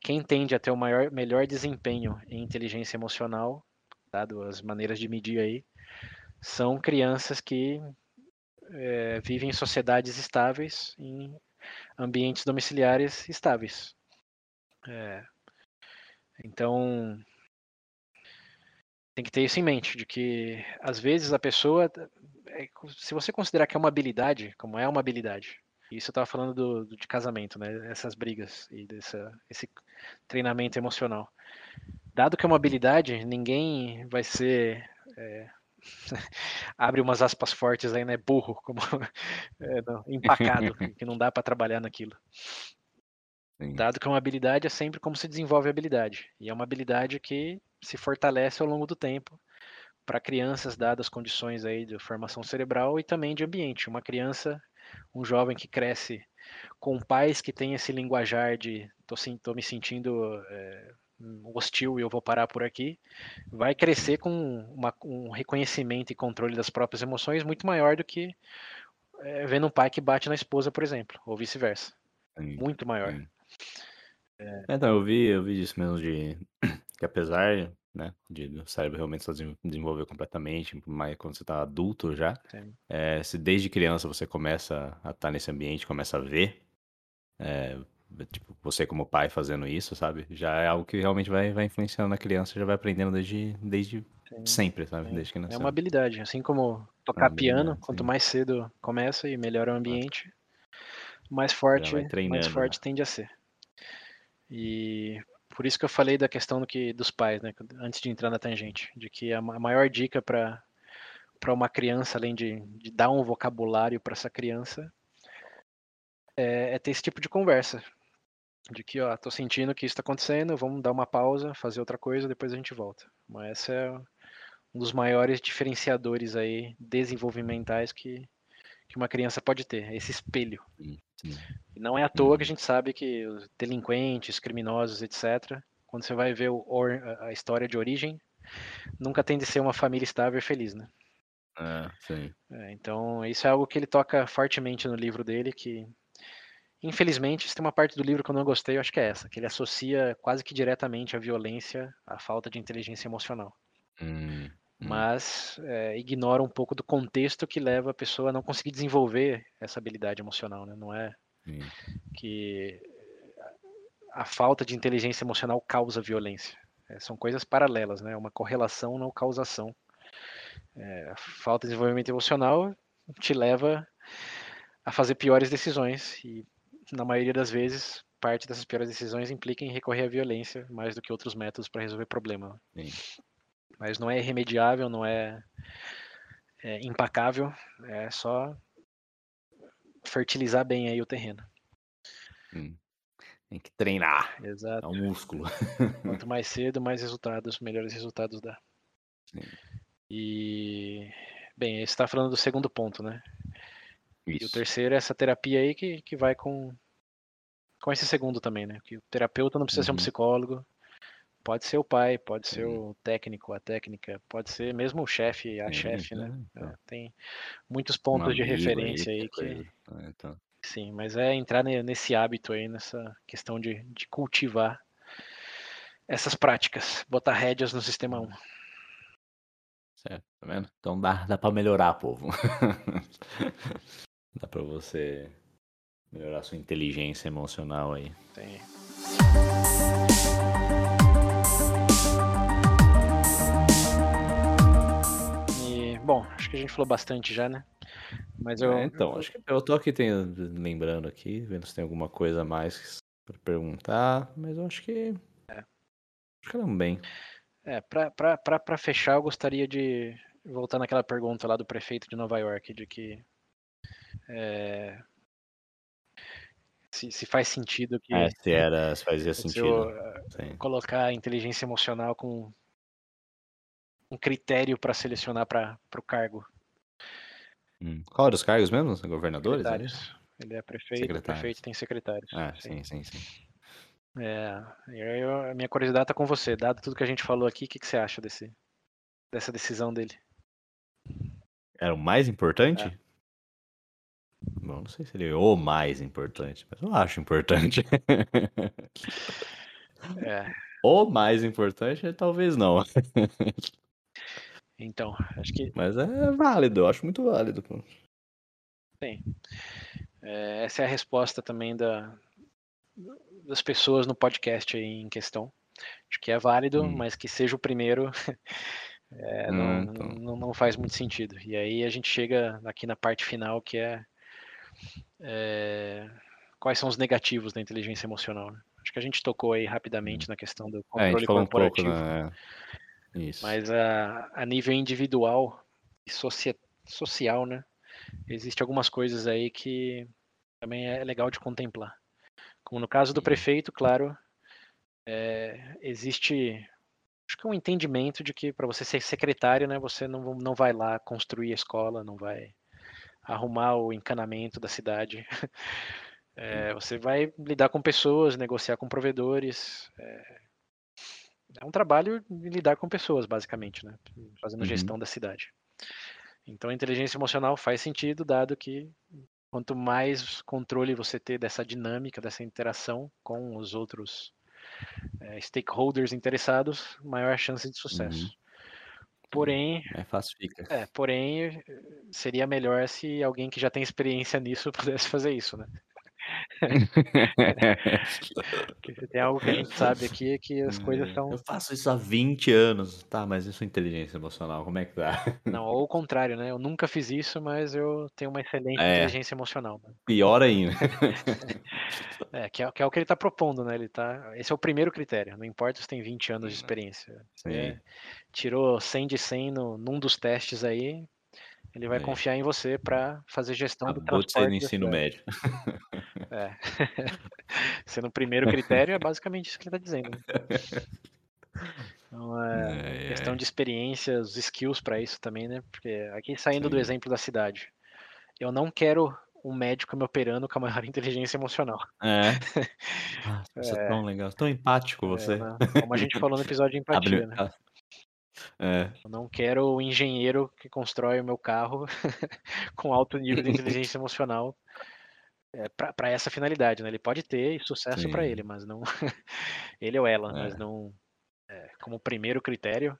quem tende a ter o maior, melhor desempenho em inteligência emocional, dado as maneiras de medir aí, são crianças que é, vivem em sociedades estáveis, em ambientes domiciliares estáveis. É, então, tem que ter isso em mente, de que às vezes a pessoa, é, se você considerar que é uma habilidade, como é uma habilidade, isso eu estava falando do, do, de casamento, né? Essas brigas e dessa, esse treinamento emocional. Dado que é uma habilidade, ninguém vai ser é, [LAUGHS] abre umas aspas fortes aí, né? Burro, como [LAUGHS] é, não, empacado, [LAUGHS] que não dá para trabalhar naquilo. Sim. Dado que é uma habilidade, é sempre como se desenvolve a habilidade. E é uma habilidade que se fortalece ao longo do tempo para crianças, dadas as condições aí de formação cerebral e também de ambiente. Uma criança, um jovem que cresce com pais que têm esse linguajar de tô, tô me sentindo é, hostil e eu vou parar por aqui, vai crescer com uma, um reconhecimento e controle das próprias emoções muito maior do que é, vendo um pai que bate na esposa, por exemplo, ou vice-versa. Muito maior. Sim. É... Então, eu vi, eu vi isso mesmo de [CLEARS THROAT] que apesar, né, de o cérebro realmente se desenvolver completamente, mas quando você está adulto já, é, se desde criança você começa a estar tá nesse ambiente, começa a ver, é, tipo, você como pai fazendo isso, sabe? Já é algo que realmente vai, vai influenciando na criança, já vai aprendendo desde, desde sempre, sabe? Desde que nasceu. É uma habilidade, assim como tocar é piano, quanto mais cedo começa e melhora o ambiente, mais forte, mais forte né? tende a ser. E por isso que eu falei da questão do que dos pais, né? Antes de entrar na tangente, de que a maior dica para para uma criança, além de, de dar um vocabulário para essa criança, é, é, ter esse tipo de conversa, de que, ó, tô sentindo que isso está acontecendo, vamos dar uma pausa, fazer outra coisa, depois a gente volta. Mas esse é um dos maiores diferenciadores aí desenvolvimentais que, que uma criança pode ter, esse espelho. Sim. E não é à toa que a uhum. gente sabe que delinquentes, criminosos, etc., quando você vai ver o, a história de origem, nunca tem de ser uma família estável e feliz, né? É, sim. É, então, isso é algo que ele toca fortemente no livro dele, que infelizmente, se tem uma parte do livro que eu não gostei, eu acho que é essa, que ele associa quase que diretamente a violência à falta de inteligência emocional. Hum. Hum. mas é, ignora um pouco do contexto que leva a pessoa a não conseguir desenvolver essa habilidade emocional, né? Não é Sim. que a falta de inteligência emocional causa violência. É, são coisas paralelas, né? Uma correlação, não causação. É, a falta de desenvolvimento emocional te leva a fazer piores decisões e, na maioria das vezes, parte dessas piores decisões implica em recorrer à violência mais do que outros métodos para resolver problema. Sim mas não é irremediável, não é, é impacável, é só fertilizar bem aí o terreno. Hum. Tem que treinar. Exato. É um músculo. [LAUGHS] Quanto mais cedo, mais resultados, melhores resultados dá. Sim. E bem, você está falando do segundo ponto, né? Isso. E o terceiro é essa terapia aí que, que vai com com esse segundo também, né? Que o terapeuta não precisa uhum. ser um uhum. psicólogo, Pode ser o pai, pode ser o técnico, a técnica, pode ser mesmo o chefe, a chefe, né? É, então. tem muitos pontos de referência aí, aí que. É, então. Sim, mas é entrar nesse hábito aí, nessa questão de, de cultivar essas práticas, botar rédeas no sistema 1. Certo, tá vendo? Então dá, dá pra melhorar, povo. [LAUGHS] dá pra você melhorar sua inteligência emocional aí. Tem. Bom, acho que a gente falou bastante já, né? Mas eu. É, então, acho que eu tô aqui tem, lembrando aqui, vendo se tem alguma coisa a mais para perguntar, mas eu acho que. É. Acho que não bem. É, pra, pra, pra, pra fechar, eu gostaria de voltar naquela pergunta lá do prefeito de Nova York, de que. É, se, se, faz sentido que. É, se era, se fazia sentido. Eu, eh, colocar a inteligência emocional com um critério para selecionar para o cargo. Hum. Qual era os cargos mesmo? Governadores? É Ele é prefeito, prefeito tem secretários. Ah, sim, sim, sim. sim. É, eu, a minha curiosidade está com você. Dado tudo que a gente falou aqui, o que, que você acha desse, dessa decisão dele? Era o mais importante? É. Bom, não sei se ele é o mais importante, mas eu acho importante. [LAUGHS] é. O mais importante, talvez não. [LAUGHS] Então, acho que. Mas é válido, eu acho muito válido. Pô. Sim. É, essa é a resposta também da, das pessoas no podcast aí em questão. Acho que é válido, hum. mas que seja o primeiro [LAUGHS] é, hum, não, então. não, não, faz muito sentido. E aí a gente chega aqui na parte final que é, é quais são os negativos da inteligência emocional. Né? Acho que a gente tocou aí rapidamente hum. na questão do controle é, corporativo. Um pouco, né? Isso. Mas a, a nível individual e socia, social, né? Existe algumas coisas aí que também é legal de contemplar. Como no caso do prefeito, claro, é, existe acho que um entendimento de que para você ser secretário, né, você não, não vai lá construir a escola, não vai arrumar o encanamento da cidade. [LAUGHS] É, você vai lidar com pessoas, negociar com provedores, é, é um trabalho de lidar com pessoas, basicamente, né? Fazendo uhum. gestão da cidade. Então a inteligência emocional faz sentido, dado que quanto mais controle você ter dessa dinâmica, dessa interação com os outros é, stakeholders interessados, maior a chance de sucesso. Uhum. Porém, é fácil fica. É, porém seria melhor se alguém que já tem experiência nisso [LAUGHS] pudesse fazer isso, né? [LAUGHS] se tem algo que a gente sabe aqui é que as coisas É, são. eu faço isso há 20 anos. Tá, mas e sua inteligência emocional, como é que tá? Não, ou o contrário, né? Eu nunca fiz isso, mas eu tenho uma excelente É. inteligência emocional. né? Pior ainda. [LAUGHS] É, que é, que é o que ele está propondo, né? Ele tá, esse é o primeiro critério, não importa se tem 20 anos de experiência. Sim. É, tirou 100 de 100 no, num dos testes aí, ele vai Aí. confiar em você para fazer gestão do Acabou de transporte. no ensino médio. É. [LAUGHS] [LAUGHS] Sendo o primeiro critério, é basicamente isso que ele está dizendo. né? Então, é [LAUGHS] É, questão é. de experiência, os skills para isso também, né? Porque aqui saindo do Sim. exemplo da cidade, eu não quero um médico me operando com a maior inteligência emocional. É. Ah, você é tão legal, tão empático É, você. né? Como a gente falou no episódio de empatia, né? É, Eu não quero o engenheiro que constrói o meu carro [LAUGHS] com alto nível de inteligência [LAUGHS] emocional é, para essa finalidade, né? Ele pode ter sucesso para ele, mas não [LAUGHS] ele ou ela, mas É. não é, como primeiro critério.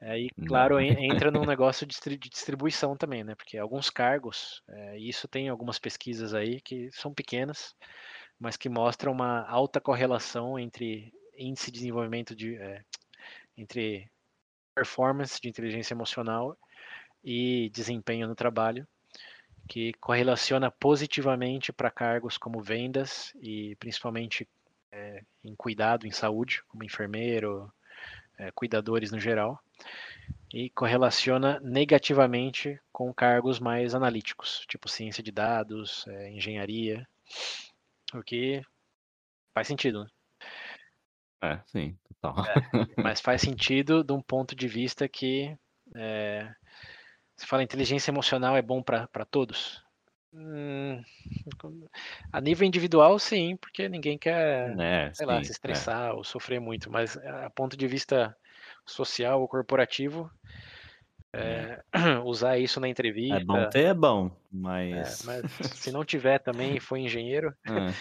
Aí, Não. claro, en- entra num negócio de distri- de distribuição também, né? Porque alguns cargos, é, isso tem algumas pesquisas aí que são pequenas, mas que mostram uma alta correlação entre índice de desenvolvimento de é, entre performance de inteligência emocional e desempenho no trabalho, que correlaciona positivamente para cargos como vendas e principalmente é, em cuidado, em saúde, como enfermeiro, é, cuidadores no geral, e correlaciona negativamente com cargos mais analíticos, tipo ciência de dados, é, engenharia, o que faz sentido, né? É, sim, total. mas faz [LAUGHS] sentido de um ponto de vista que é, você fala inteligência emocional é bom para todos. Hum, a nível individual, sim, porque ninguém quer, É, sei lá, sim, se é. estressar ou sofrer muito, mas a ponto de vista social ou corporativo, É. [CLEARS THROAT] usar isso na entrevista. É bom ter, é bom, é, mas. mas [LAUGHS] se não tiver também e for engenheiro, É,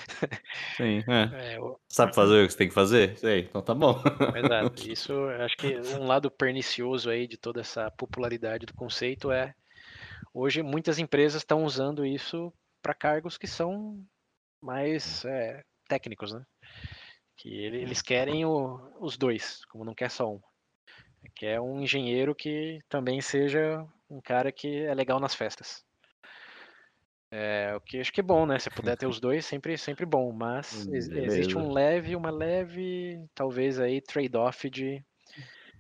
Sim, [LAUGHS] é. é, Sabe [CLEARS THROAT] fazer o que você tem que fazer? Sei, então tá bom. Exato. [LAUGHS] Isso, acho que um lado pernicioso aí de toda essa popularidade do conceito é hoje muitas empresas estão usando isso para cargos que são mais é, técnicos, né? Que ele- eles querem o- os dois, como não quer só um. Quer um engenheiro que também seja um cara que é legal nas festas. É, o que acho que é bom, né? Se puder ter os [LAUGHS] dois, sempre, sempre bom. Mas ex- existe um Beleza. leve, uma leve, talvez aí trade-off de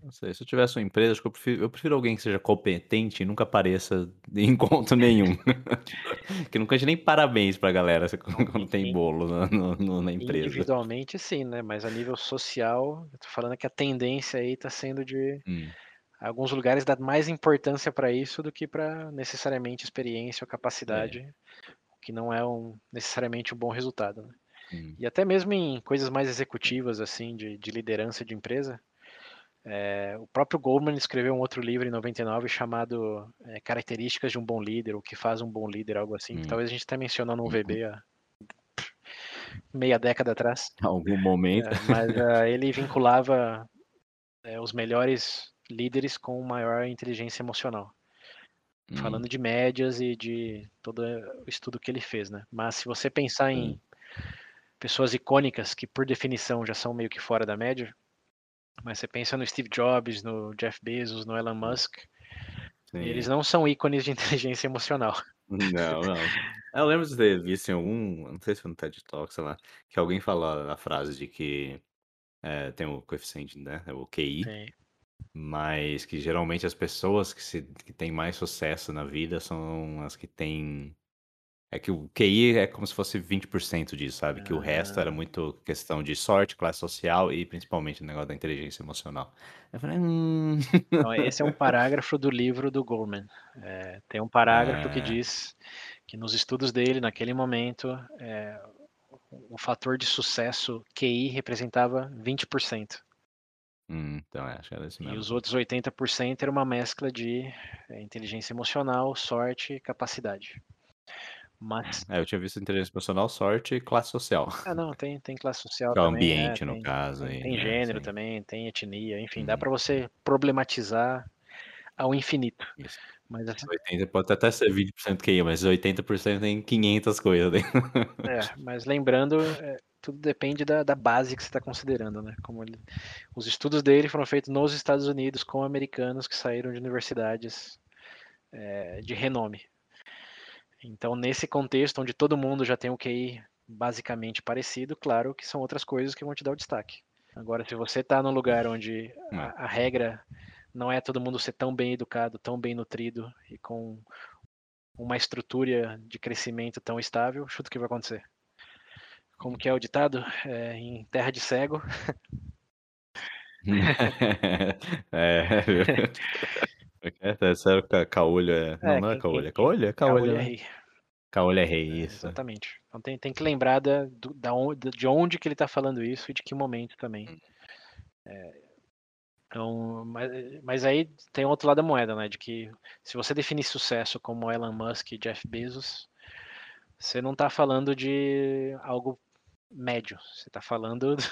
Não sei, se eu tivesse uma empresa, acho que eu prefiro, eu prefiro alguém que seja competente e nunca apareça [LAUGHS] em encontro nenhum. [LAUGHS] que não cante nem parabéns pra galera quando tem bolo na, no- na empresa. Individualmente, sim, né? Mas a nível social, eu tô falando que a tendência aí tá sendo de Hum, alguns lugares dar mais importância para isso do que para necessariamente experiência ou capacidade, o que não é um, necessariamente um bom resultado. Né? hum, E até mesmo em coisas mais executivas, assim, de, de liderança de empresa. É, o próprio Goldman escreveu um outro livro em 99 chamado é, Características de um Bom Líder, o que faz um bom líder, algo assim, Hum. talvez a gente até mencionou no Uhum. VB há meia década atrás. [LAUGHS] algum momento. É, mas ah, ele vinculava é, os melhores líderes com maior inteligência emocional, Hum, falando de médias e de todo o estudo que ele fez, né? Mas se você pensar em Sim. pessoas icônicas que por definição já são meio que fora da média, mas você pensa no Steve Jobs, no Jeff Bezos, no Elon Musk, sim. eles não são ícones de inteligência emocional. Não, não. Eu lembro de ter visto em algum, não sei se foi no TED Talk, sei lá, que alguém falou a frase de que é, tem o coeficiente, né, o QI, Tem- mas que geralmente as pessoas que, se, que têm mais sucesso na vida são as que têm... É que o QI é como se fosse 20% disso, sabe? Que o resto era Ah. muito questão de sorte, classe social e principalmente o negócio da inteligência emocional. Eu falei, hum... Então, esse é um parágrafo do livro do Goldman. É, tem um parágrafo que É. diz que nos estudos dele, naquele momento, é, o fator de sucesso QI representava 20%. Hum, então, é, acho que era isso E mesmo. os outros 80% era uma mescla de é, inteligência emocional, sorte e capacidade. Mas, É, eu tinha visto inteligência emocional, sorte e classe social. ah, não, tem, tem classe [LAUGHS] social Que é o também. é, ambiente, no tem, caso. tem, aí, tem né, gênero sim. também, tem etnia, enfim, dá Uhum. para você problematizar ao infinito. Isso. Mas assim, 80 pode até ser 20% QI, mas 80% tem 500 coisas. Né? É, mas lembrando, é, tudo depende da, da, base que você está considerando, né? Como ele, os estudos dele foram feitos nos Estados Unidos com americanos que saíram de universidades é, de renome. Então, nesse contexto onde todo mundo já tem um QI basicamente parecido, claro que são outras coisas que vão te dar o destaque. Agora, se você está num lugar onde a, hum. a, regra não é todo mundo ser tão bem educado, tão bem nutrido e com uma estrutura de crescimento tão estável, chuta o que vai acontecer. Como que é o ditado? É, em terra de cego. [LAUGHS] é, [LAUGHS] é, sério, caolho é. Não, é, não é caolho, é caolho, é caolho. Caolho é rei. Caolho é rei, é, isso. Exatamente. Então tem, tem que lembrar da, do, da onde, de onde que ele está falando isso e de que momento também. Hum. É, então, mas, mas aí tem outro lado da moeda, né? De que se você definir sucesso como Elon Musk e Jeff Bezos, você não está falando de algo médio. Você está falando. Do...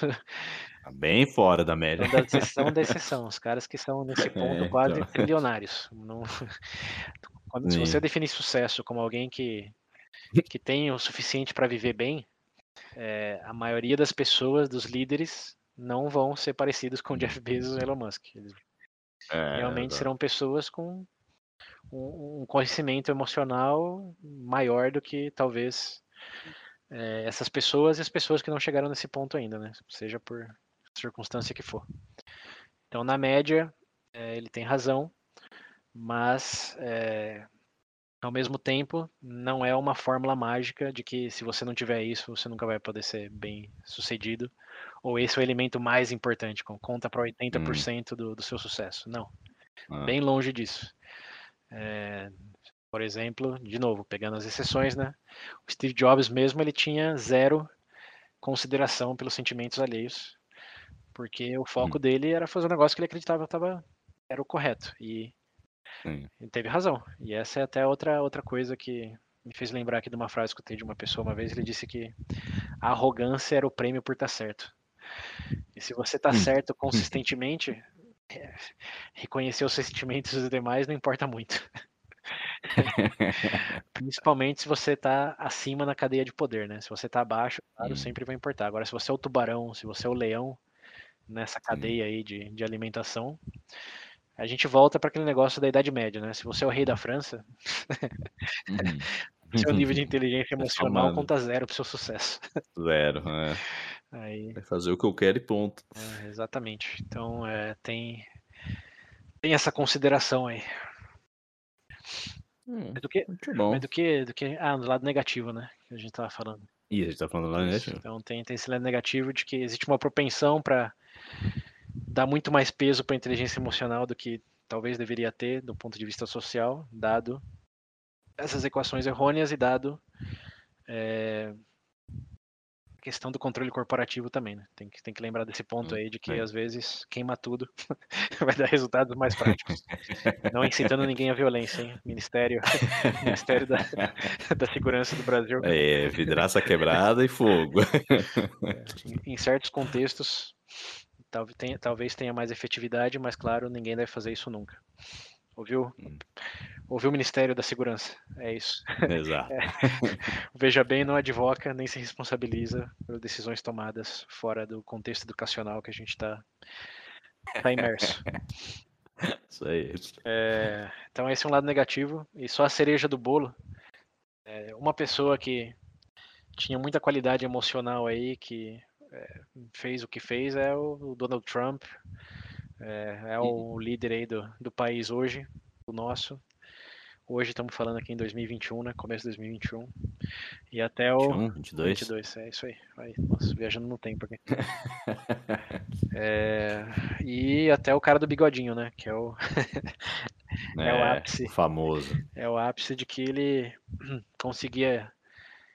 Tá bem fora da média. Da [LAUGHS] exceção da exceção. Os caras que são nesse ponto é, quase então... trilionários. Não... [LAUGHS] Quando, se você definir sucesso como alguém que, que tem o suficiente para viver bem, é, a maioria das pessoas, dos líderes, não vão ser parecidos com Jeff Bezos e Elon Musk. Eles é, realmente serão pessoas com um, um, conhecimento emocional maior do que talvez é, essas pessoas e as pessoas que não chegaram nesse ponto ainda, né? Seja por circunstância que for. Então, na média, é, ele tem razão, mas é, ao mesmo tempo, não é uma fórmula mágica de que se você não tiver isso, você nunca vai poder ser bem sucedido ou esse é o elemento mais importante, conta para 80% hum. do, do seu sucesso. Não. Ah. Bem longe disso. É, por exemplo, de novo, pegando as exceções, né? O Steve Jobs mesmo, ele tinha zero consideração pelos sentimentos alheios, porque o foco hum. dele era fazer um negócio que ele acreditava tava, era o correto. E Sim. ele teve razão. E essa é até outra, outra coisa que me fez lembrar aqui de uma frase que eu tenho de uma pessoa uma vez. Ele disse que a arrogância era o prêmio por estar certo. E se você tá hum. certo [LAUGHS] consistentemente, é, reconhecer os sentimentos dos demais não importa muito. [LAUGHS] Principalmente se você tá acima na cadeia de poder, né? Se você tá abaixo, claro, hum. sempre vai importar. Agora, se você é o tubarão, se você é o leão nessa cadeia aí de, de alimentação, a gente volta para aquele negócio da Idade Média, né? Se você é o rei da França, uhum. [LAUGHS] seu nível de [LAUGHS] inteligência emocional conta zero pro seu sucesso. Zero, né? Aí... Vai fazer o que eu quero e ponto. É, exatamente. Então é, tem, tem essa consideração aí. Hum, do que, muito bom. do que, do que. Ah, do lado negativo, né? Que a gente tava falando. Ih, a gente tá falando do lado negativo. Então tem, tem esse lado negativo de que existe uma propensão para dar muito mais peso para a inteligência emocional do que talvez deveria ter do ponto de vista social, dado essas equações errôneas e dado é, questão do controle corporativo também, né? Tem que, tem que lembrar desse ponto hum, aí de que às vezes queima tudo [LAUGHS] vai dar resultados mais práticos. [LAUGHS] Não incitando ninguém à violência, hein? Ministério, [LAUGHS] Ministério da, da Segurança do Brasil. É, vidraça quebrada e fogo. É, em, em certos contextos, talvez tenha, talvez tenha mais efetividade, mas claro, ninguém deve fazer isso nunca. Ouviu? Hum. Ouviu o Ministério da Segurança. É isso. Exato. [LAUGHS] É. Veja bem, não advoca nem se responsabiliza por decisões tomadas fora do contexto educacional que a gente está tá imerso. [LAUGHS] Isso aí. É, então esse é um lado negativo. E só a cereja do bolo. É, uma pessoa que tinha muita qualidade emocional aí, que é, fez o que fez, é o, o Donald Trump. É, é o líder aí do, do país hoje, o nosso. Hoje estamos falando aqui em 2021, né? Começo de 2021. E até o. 21, 22. 22, é isso aí. aí nossa, viajando no tempo aqui. [LAUGHS] é, e até o cara do bigodinho, né? Que é o. é, [LAUGHS] é, o ápice. Famoso. É o ápice de que ele [CLEARS THROAT] conseguia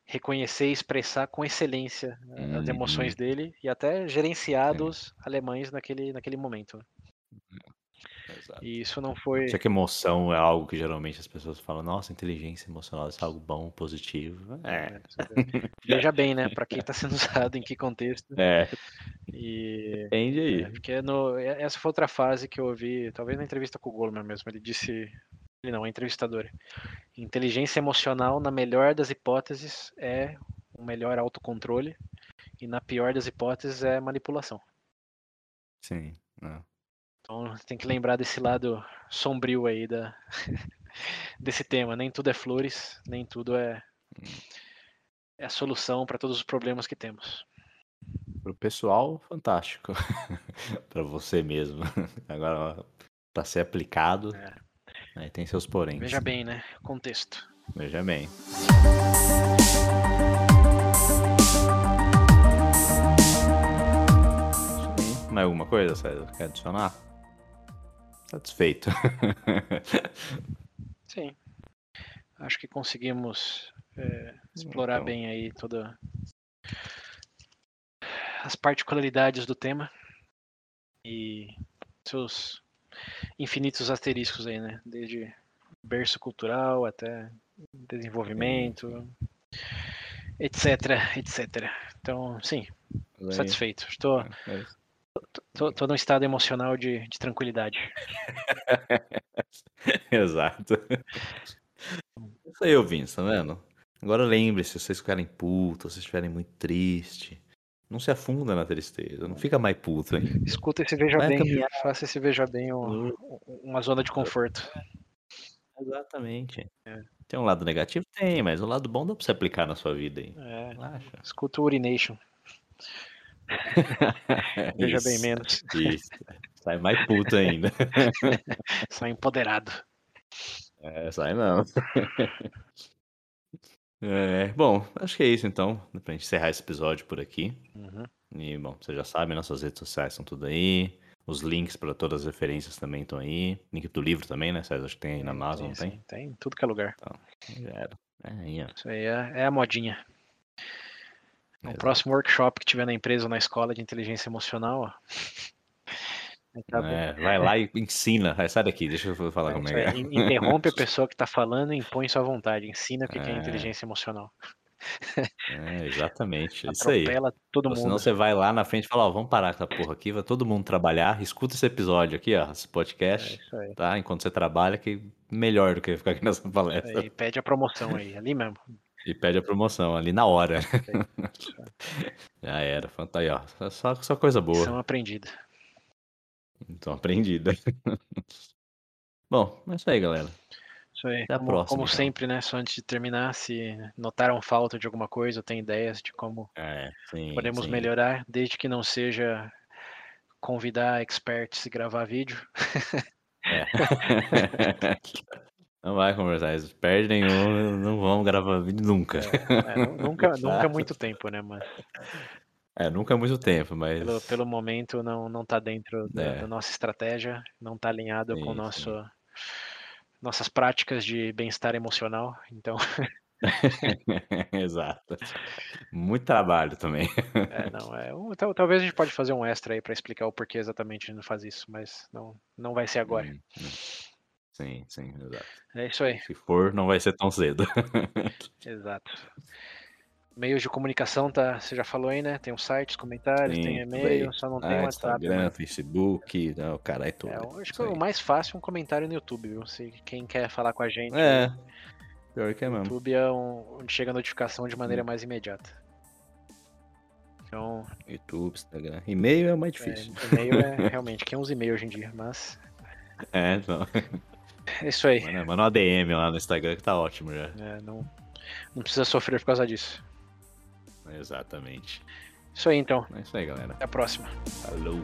reconhecer e expressar com excelência uhum. as emoções dele e até gerenciar dos alemães naquele, naquele momento. Exato. E isso não foi. Já que emoção é algo que geralmente as pessoas falam, nossa, inteligência emocional é algo bom, positivo. É. é Veja bem, né? Para quem está sendo [LAUGHS] usado, em que contexto. É. E, Depende aí. É, porque no, essa foi outra fase que eu ouvi, talvez na entrevista com o Goldman mesmo. Ele disse. Ele não, a entrevistadora. Inteligência emocional, na melhor das hipóteses, é o melhor autocontrole. E na pior das hipóteses, é manipulação. Sim. Não. Então tem que lembrar desse lado sombrio aí da, [LAUGHS] desse tema. Nem tudo é flores, nem tudo é, hum. é a solução para todos os problemas que temos. Para o pessoal, fantástico. [LAUGHS] para você mesmo. [LAUGHS] Agora, para ser aplicado, é. aí tem seus porém. Veja bem, né? Contexto. Veja bem. Mais alguma coisa, César? Quer adicionar? Satisfeito. [LAUGHS] Sim. Acho que conseguimos é, explorar então. bem aí toda as particularidades do tema e seus infinitos asteriscos aí, né? Desde berço cultural até desenvolvimento, etc, etc. Então, sim, satisfeito. Estou é, é Tô, tô num estado emocional de, de tranquilidade. [LAUGHS] Exato. [LAUGHS] Isso aí, ouvintes, tá vendo? Agora lembre-se, se vocês ficarem putos, se vocês estiverem muito tristes, não se afunda na tristeza, não fica mais puto, hein? Escuta esse Veja Vai Bem, caminhar. faça esse Veja Bem um, uma zona de conforto. Exatamente. É. Tem um lado negativo? Tem, mas o lado bom dá pra você aplicar na sua vida aí. É. Escuta o Urination. [LAUGHS] Veja bem menos. Isso. Sai mais puto ainda. [LAUGHS] sai empoderado. É, sai não. [LAUGHS] É, bom, acho que é isso então. Pra gente encerrar esse episódio por aqui. Uhum. E, bom, você já sabe, nossas redes sociais estão tudo aí. Os links para todas as referências também estão aí. Link do livro também, né, César? Acho que tem aí na Amazon, sim, tem? Tem, tudo que é lugar. Então, já era. É. Isso aí é, é a modinha. No Exato. próximo workshop que tiver na empresa ou na escola de inteligência emocional, ó. [LAUGHS] Tá é, vai lá e ensina. Sai daqui, deixa eu falar como é. é. Interrompe a [LAUGHS] pessoa que está falando e impõe sua vontade. Ensina o que é, é inteligência emocional. É, exatamente. É isso aí. todo mundo. Senão você vai lá na frente e fala, ó, vamos parar com essa porra aqui, vai todo mundo trabalhar, escuta esse episódio aqui, ó, esse podcast, é tá? Enquanto você trabalha, que melhor do que ficar aqui nessa palestra. E pede a promoção aí, ali mesmo. E pede a promoção ali na hora. [LAUGHS] Já era, fantástico. Ó, só, só coisa boa. São aprendida. Então, aprendida. [LAUGHS] Bom, é isso aí, galera. Isso aí. Até a como, próxima. Como então. sempre, né? Só antes de terminar, se notaram falta de alguma coisa, ou tem ideias de como é, sim, podemos sim. melhorar, desde que não seja convidar experts e gravar vídeo. É. [LAUGHS] Não vai conversar, eles perdem nenhum, não vão gravar vídeo nunca. É, é, nunca, [LAUGHS] nunca muito tempo, né, mas... É, nunca é muito tempo, mas... Pelo, pelo momento não, não tá dentro da, é. da nossa estratégia, não tá alinhado sim, com nosso, nossas práticas de bem-estar emocional, então... [LAUGHS] Exato. Muito trabalho também. É, não, é, talvez a gente pode fazer um extra aí para explicar o porquê exatamente a gente não faz isso, mas não, não vai ser agora. Hum, hum. Sim, sim, exato. É isso aí. Se for, não vai ser tão cedo. [LAUGHS] Exato. Meios de comunicação, tá? Você já falou aí, né? Tem um site, comentários, sim, tem e-mail, só não ah, tem WhatsApp. Instagram, né? Facebook, não, o cara é tudo. É, acho que é o mais fácil é um comentário no YouTube, viu? Se quem quer falar com a gente. É. Pior que é mesmo. YouTube é um, onde chega a notificação de maneira hum. mais imediata. Então. YouTube, Instagram. E-mail é o mais é, difícil. É, e-mail é [LAUGHS] realmente, quem usa e-mail hoje em dia, mas. É, não. [LAUGHS] É isso aí. Mano, manda um ADM lá no Instagram que tá ótimo já. É, não, não precisa sofrer por causa disso. Exatamente. Isso aí então. É isso aí, galera. Até a próxima. Falou.